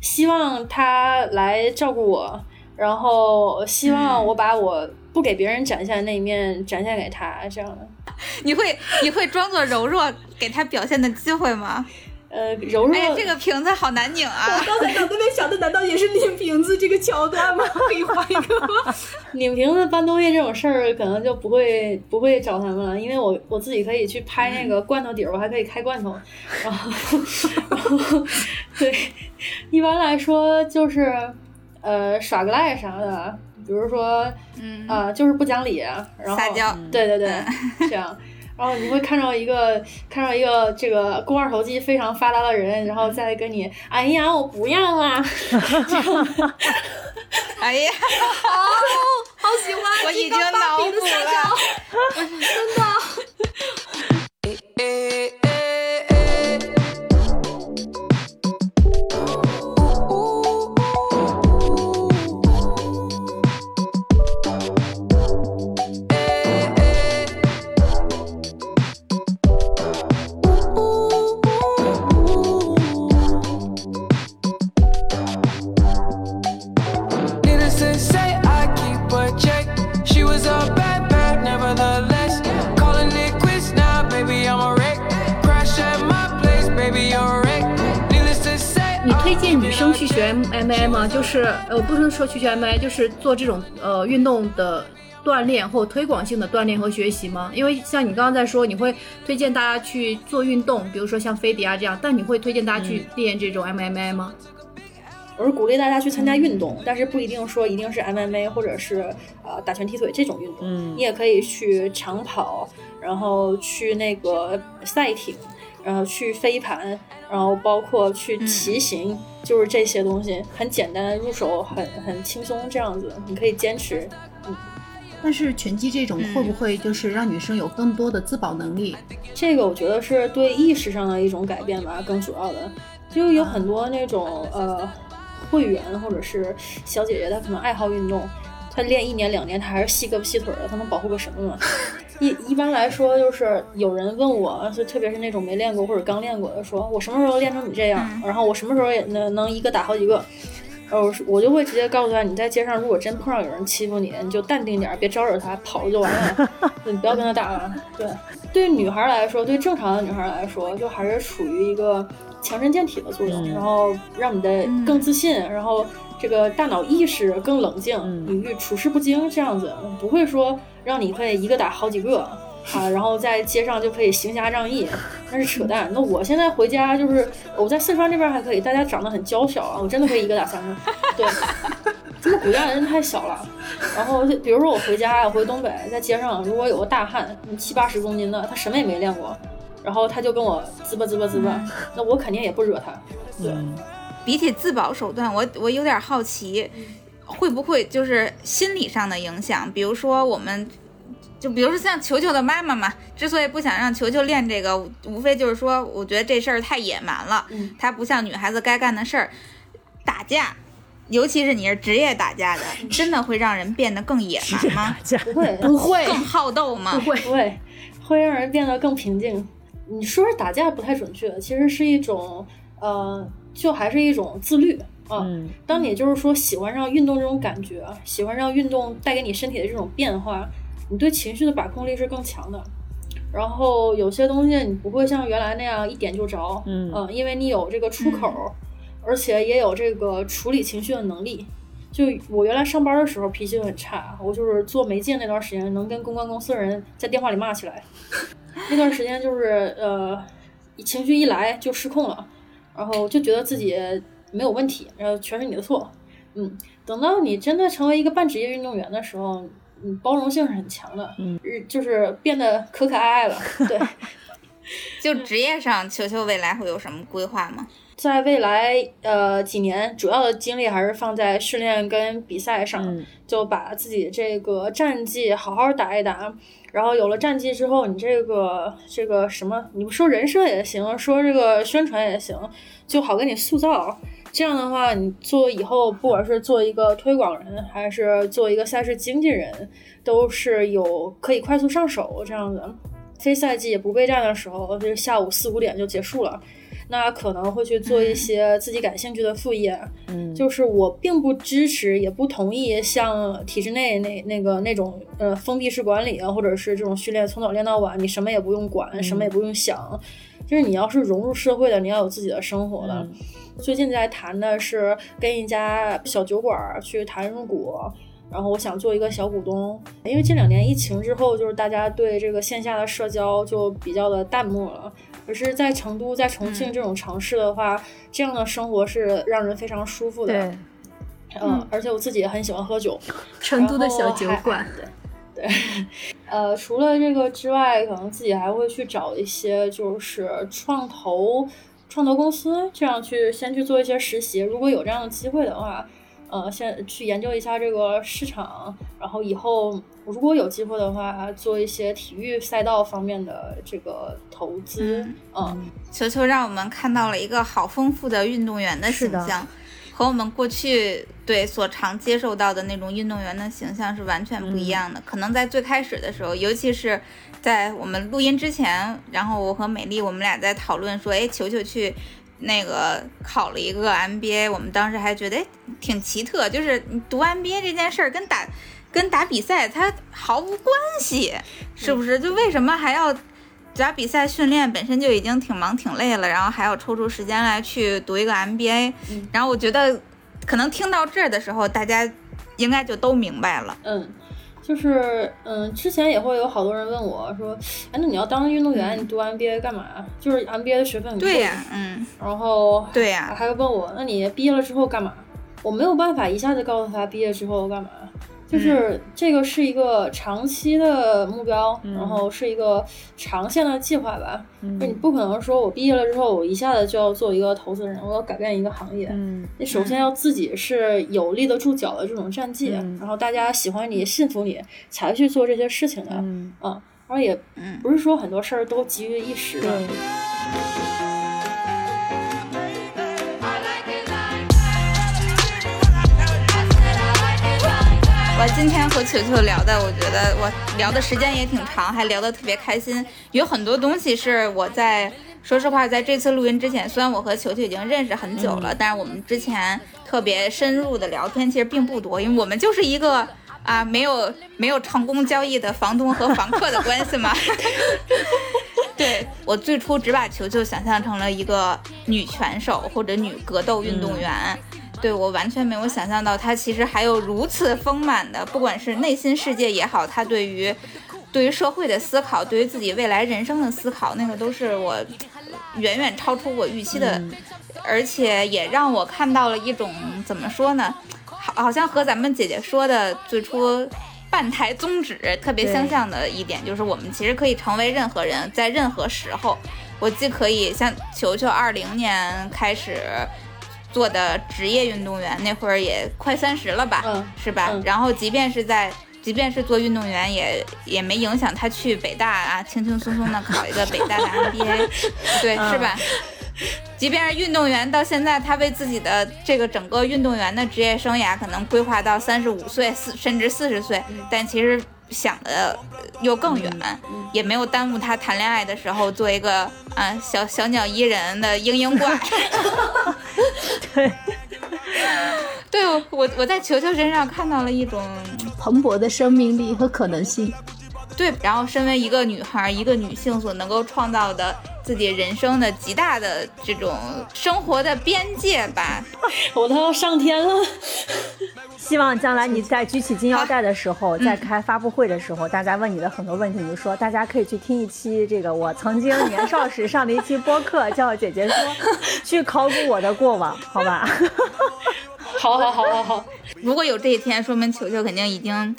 希望他来照顾我，然后希望我把我不给别人展现的那一面展现给他，这样的。你会 你会装作柔弱，给他表现的机会吗？呃，柔弱。哎，这个瓶子好难拧啊！我刚才脑子里想的难道也是拧瓶子这个桥段吗？可以换一个吗？拧瓶子搬东西这种事儿，可能就不会不会找他们了，因为我我自己可以去拍那个罐头底儿，我还可以开罐头，然后然后对，一般来说就是呃耍个赖啥的，比如说嗯啊、就是不讲理，然后撒娇，对对对，这样。然后你会看到一个看到一个这个肱二头肌非常发达的人，然后再跟你，哎呀，我不要啊，这样的。哎呀，好喜欢，我已经脑补了。真的。学 MMA 吗？就是呃，不是说去学 MMA，就是做这种呃运动的锻炼或推广性的锻炼和学习吗？因为像你刚刚在说，你会推荐大家去做运动，比如说像飞碟啊这样，但你会推荐大家去练这种 MMA 吗？我是鼓励大家去参加运动，但是不一定说一定是 MMA 或者是呃打拳踢腿这种运动，嗯你也可以去长跑，然后去那个赛艇，然后去飞盘，然后包括去骑行，就是这些东西很简单，入手很很轻松，这样子你可以坚持。但是拳击这种会不会就是让女生有更多的自保能力？这个我觉得是对意识上的一种改变吧，更主要的，就有很多那种呃会员或者是小姐姐，她可能爱好运动，她练一年两年，她还是细胳膊细腿的，她能保护个什么嘛？一一般来说，就是有人问我，就特别是那种没练过或者刚练过的，说我什么时候练成你这样，然后我什么时候也能能一个打好几个。然后我就会直接告诉他，你在街上如果真碰上有人欺负你，你就淡定点儿，别招惹他，跑了就完了，你不要跟他打了。对，对于女孩来说，对正常的女孩来说，就还是属于一个强身健体的作用，然后让你的更自信，然后这个大脑意识更冷静，你处事不惊，这样子不会说让你可以一个打好几个。啊，然后在街上就可以行侠仗义，那是扯淡。那我现在回家就是我在四川这边还可以，大家长得很娇小啊，我真的可以一个打三个。对，他们骨架的人太小了。然后比如说我回家，我回东北，在街上如果有个大汉，七八十公斤的，他什么也没练过，然后他就跟我滋吧滋吧滋吧，那我肯定也不惹他。对，比起自保手段，我我有点好奇，会不会就是心理上的影响？比如说我们。就比如说像球球的妈妈嘛，之所以不想让球球练这个，无非就是说，我觉得这事儿太野蛮了，嗯它不像女孩子该干的事儿。打架，尤其是你是职业打架的，真的会让人变得更野蛮吗？不会，不会，更好斗吗？不会，不会，会让人变得更平静。你说是打架不太准确，其实是一种呃，就还是一种自律啊。嗯当你就是说喜欢上运动这种感觉，喜欢上运动带给你身体的这种变化，你对情绪的把控力是更强的。然后有些东西你不会像原来那样一点就着，嗯因为你有这个出口，而且也有这个处理情绪的能力。就我原来上班的时候脾气就很差，我就是做媒介那段时间能跟公关公司的人在电话里骂起来，那段时间就是呃情绪一来就失控了，然后就觉得自己没有问题，然后全是你的错，嗯，等到你真的成为一个半职业运动员的时候，嗯，包容性是很强的，嗯，就是变得可可爱爱了，对。就职业上，球球未来会有什么规划吗？在未来呃几年，主要的精力还是放在训练跟比赛上，就把自己这个战绩好好打一打。然后有了战绩之后，你这个这个什么，你不说人设也行，说这个宣传也行，就好给你塑造。这样的话，你做以后不管是做一个推广人，还是做一个赛事经纪人，都是有可以快速上手这样子。非赛季不备战的时候，就是下午四五点就结束了，那可能会去做一些自己感兴趣的副业。嗯，就是我并不支持，也不同意像体制内那那个那种呃封闭式管理啊，或者是这种训练从早练到晚，你什么也不用管，什么也不用想。就是你要是融入社会的，你要有自己的生活的。最近在谈的是跟一家小酒馆去谈入股。然后我想做一个小股东，因为这两年疫情之后，就是大家对这个线下的社交就比较的淡漠了。可是，在成都、在重庆这种城市的话，这样的生活是让人非常舒服的。对，嗯，而且我自己也很喜欢喝酒。成都的小酒馆。对，呃，除了这个之外，可能自己还会去找一些就是创投、创投公司，这样去先去做一些实习。如果有这样的机会的话。呃，先去研究一下这个市场，然后以后如果有机会的话，做一些体育赛道方面的这个投资。嗯，球球让我们看到了一个好丰富的运动员的形象，和我们过去对所常接受到的那种运动员的形象是完全不一样的。可能在最开始的时候，尤其是在我们录音之前，然后我和美丽我们俩在讨论说，哎，球球去。那个考了一个 MBA，我们当时还觉得挺奇特，就是你读 MBA 这件事儿跟打跟打比赛它毫无关系，是不是？就为什么还要打比赛训练本身就已经挺忙挺累了，然后还要抽出时间来去读一个 MBA？然后我觉得可能听到这儿的时候，大家应该就都明白了。嗯。就是，嗯，之前也会有好多人问我说，哎，那你要当运动员，你读 MBA 干嘛？就是 MBA 的学分很贵。对呀，嗯。然后，对呀，还会问我，那你毕业了之后干嘛？我没有办法一下子告诉他毕业之后干嘛。就是这个是一个长期的目标，然后是一个长线的计划吧。就你不可能说我毕业了之后，我一下子就要做一个投资人，我要改变一个行业。你首先要自己是有立得住脚的这种战绩，然后大家喜欢你、信服你，才去做这些事情的。嗯，然后也不是说很多事儿都急于一时的。我今天和球球聊的，我觉得我聊的时间也挺长，还聊得特别开心。有很多东西是我在说实话，在这次录音之前，虽然我和球球已经认识很久了，但是我们之前特别深入的聊天其实并不多，因为我们就是一个啊没有没有成功交易的房东和房客的关系嘛。对我最初只把球球想象成了一个女拳手或者女格斗运动员。对我完全没有想象到，他其实还有如此丰满的，不管是内心世界也好，他对于对于社会的思考，对于自己未来人生的思考，那个都是我远远超出我预期的，而且也让我看到了一种怎么说呢，好，好像和咱们姐姐说的最初半台宗旨特别相像的一点，就是我们其实可以成为任何人，在任何时候，我既可以像球球二零年开始。做的职业运动员那会儿也快三十了吧，是吧？然后即便是在，即便是做运动员，也也没影响他去北大啊，轻轻松松的考一个北大的 MBA，对，是吧？即便是运动员，到现在他为自己的这个整个运动员的职业生涯可能规划到三十五岁四甚至四十岁，但其实。想的又更远，也没有耽误他谈恋爱的时候做一个啊小小鸟依人的嘤嘤怪。对，对我我在球球身上看到了一种蓬勃的生命力和可能性。对，然后身为一个女孩，一个女性所能够创造的自己人生的极大的这种生活的边界吧。我都要上天了。希望将来你在举起金腰带的时候，在开发布会的时候，大家问你的很多问题，你就说大家可以去听一期这个我曾经年少时上的一期播客，叫姐姐说，去考古我的过往，好吧？好好好好好，如果有这一天，说明球球肯定已经，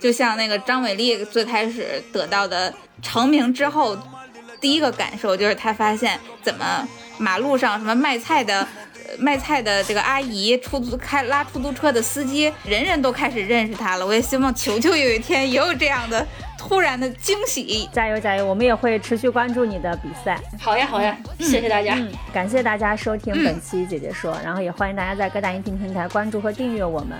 就像那个张伟丽最开始得到的成名之后，第一个感受就是他发现怎么马路上什么卖菜的。卖菜的这个阿姨，出租开拉出租车的司机，人人都开始认识他了。我也希望球球有一天也有这样的突然的惊喜。加油加油！我们也会持续关注你的比赛。好呀好呀，谢谢大家，感谢大家收听本期姐姐说，然后也欢迎大家在各大音频平台关注和订阅我们。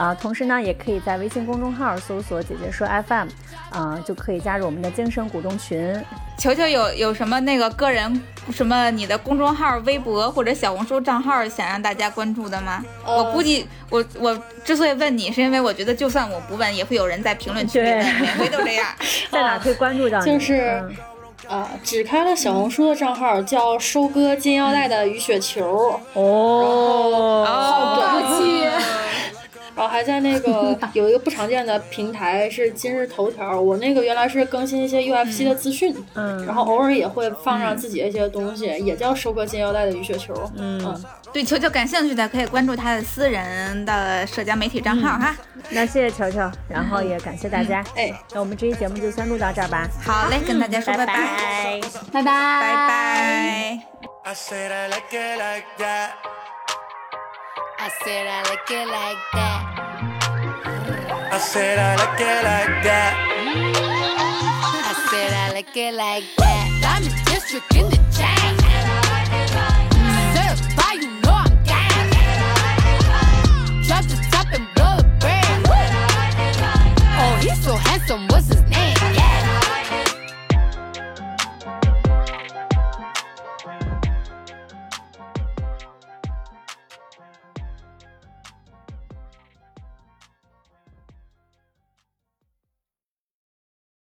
啊，同时呢，也可以在微信公众号搜索“姐姐说 FM”，啊，就可以加入我们的精神股东群。球球有有什么那个个人什么你的公众号、微博或者小红书账号想让大家关注的吗？我估计我我之所以问你，是因为我觉得就算我不问，也会有人在评论区里每回都这样。在哪可以关注到你？就是啊，只开了小红书的账号，叫收割金腰带的雨雪球。哦，好短气。然后还在那个 有一个不常见的平台是今日头条，我那个原来是更新一些 UFC 的资讯，嗯，然后偶尔也会放上自己的一些东西，也叫收割金腰带的雨雪球，嗯，对球球感兴趣的可以关注他的私人的社交媒体账号哈。那谢谢球球，然后也感谢大家，哎，那我们这期节目就先录到这儿吧。好嘞，跟大家说拜拜，拜拜，拜拜。I said I like it like that. I said I like it like that. I said I like it like that. I'm the district in the chat.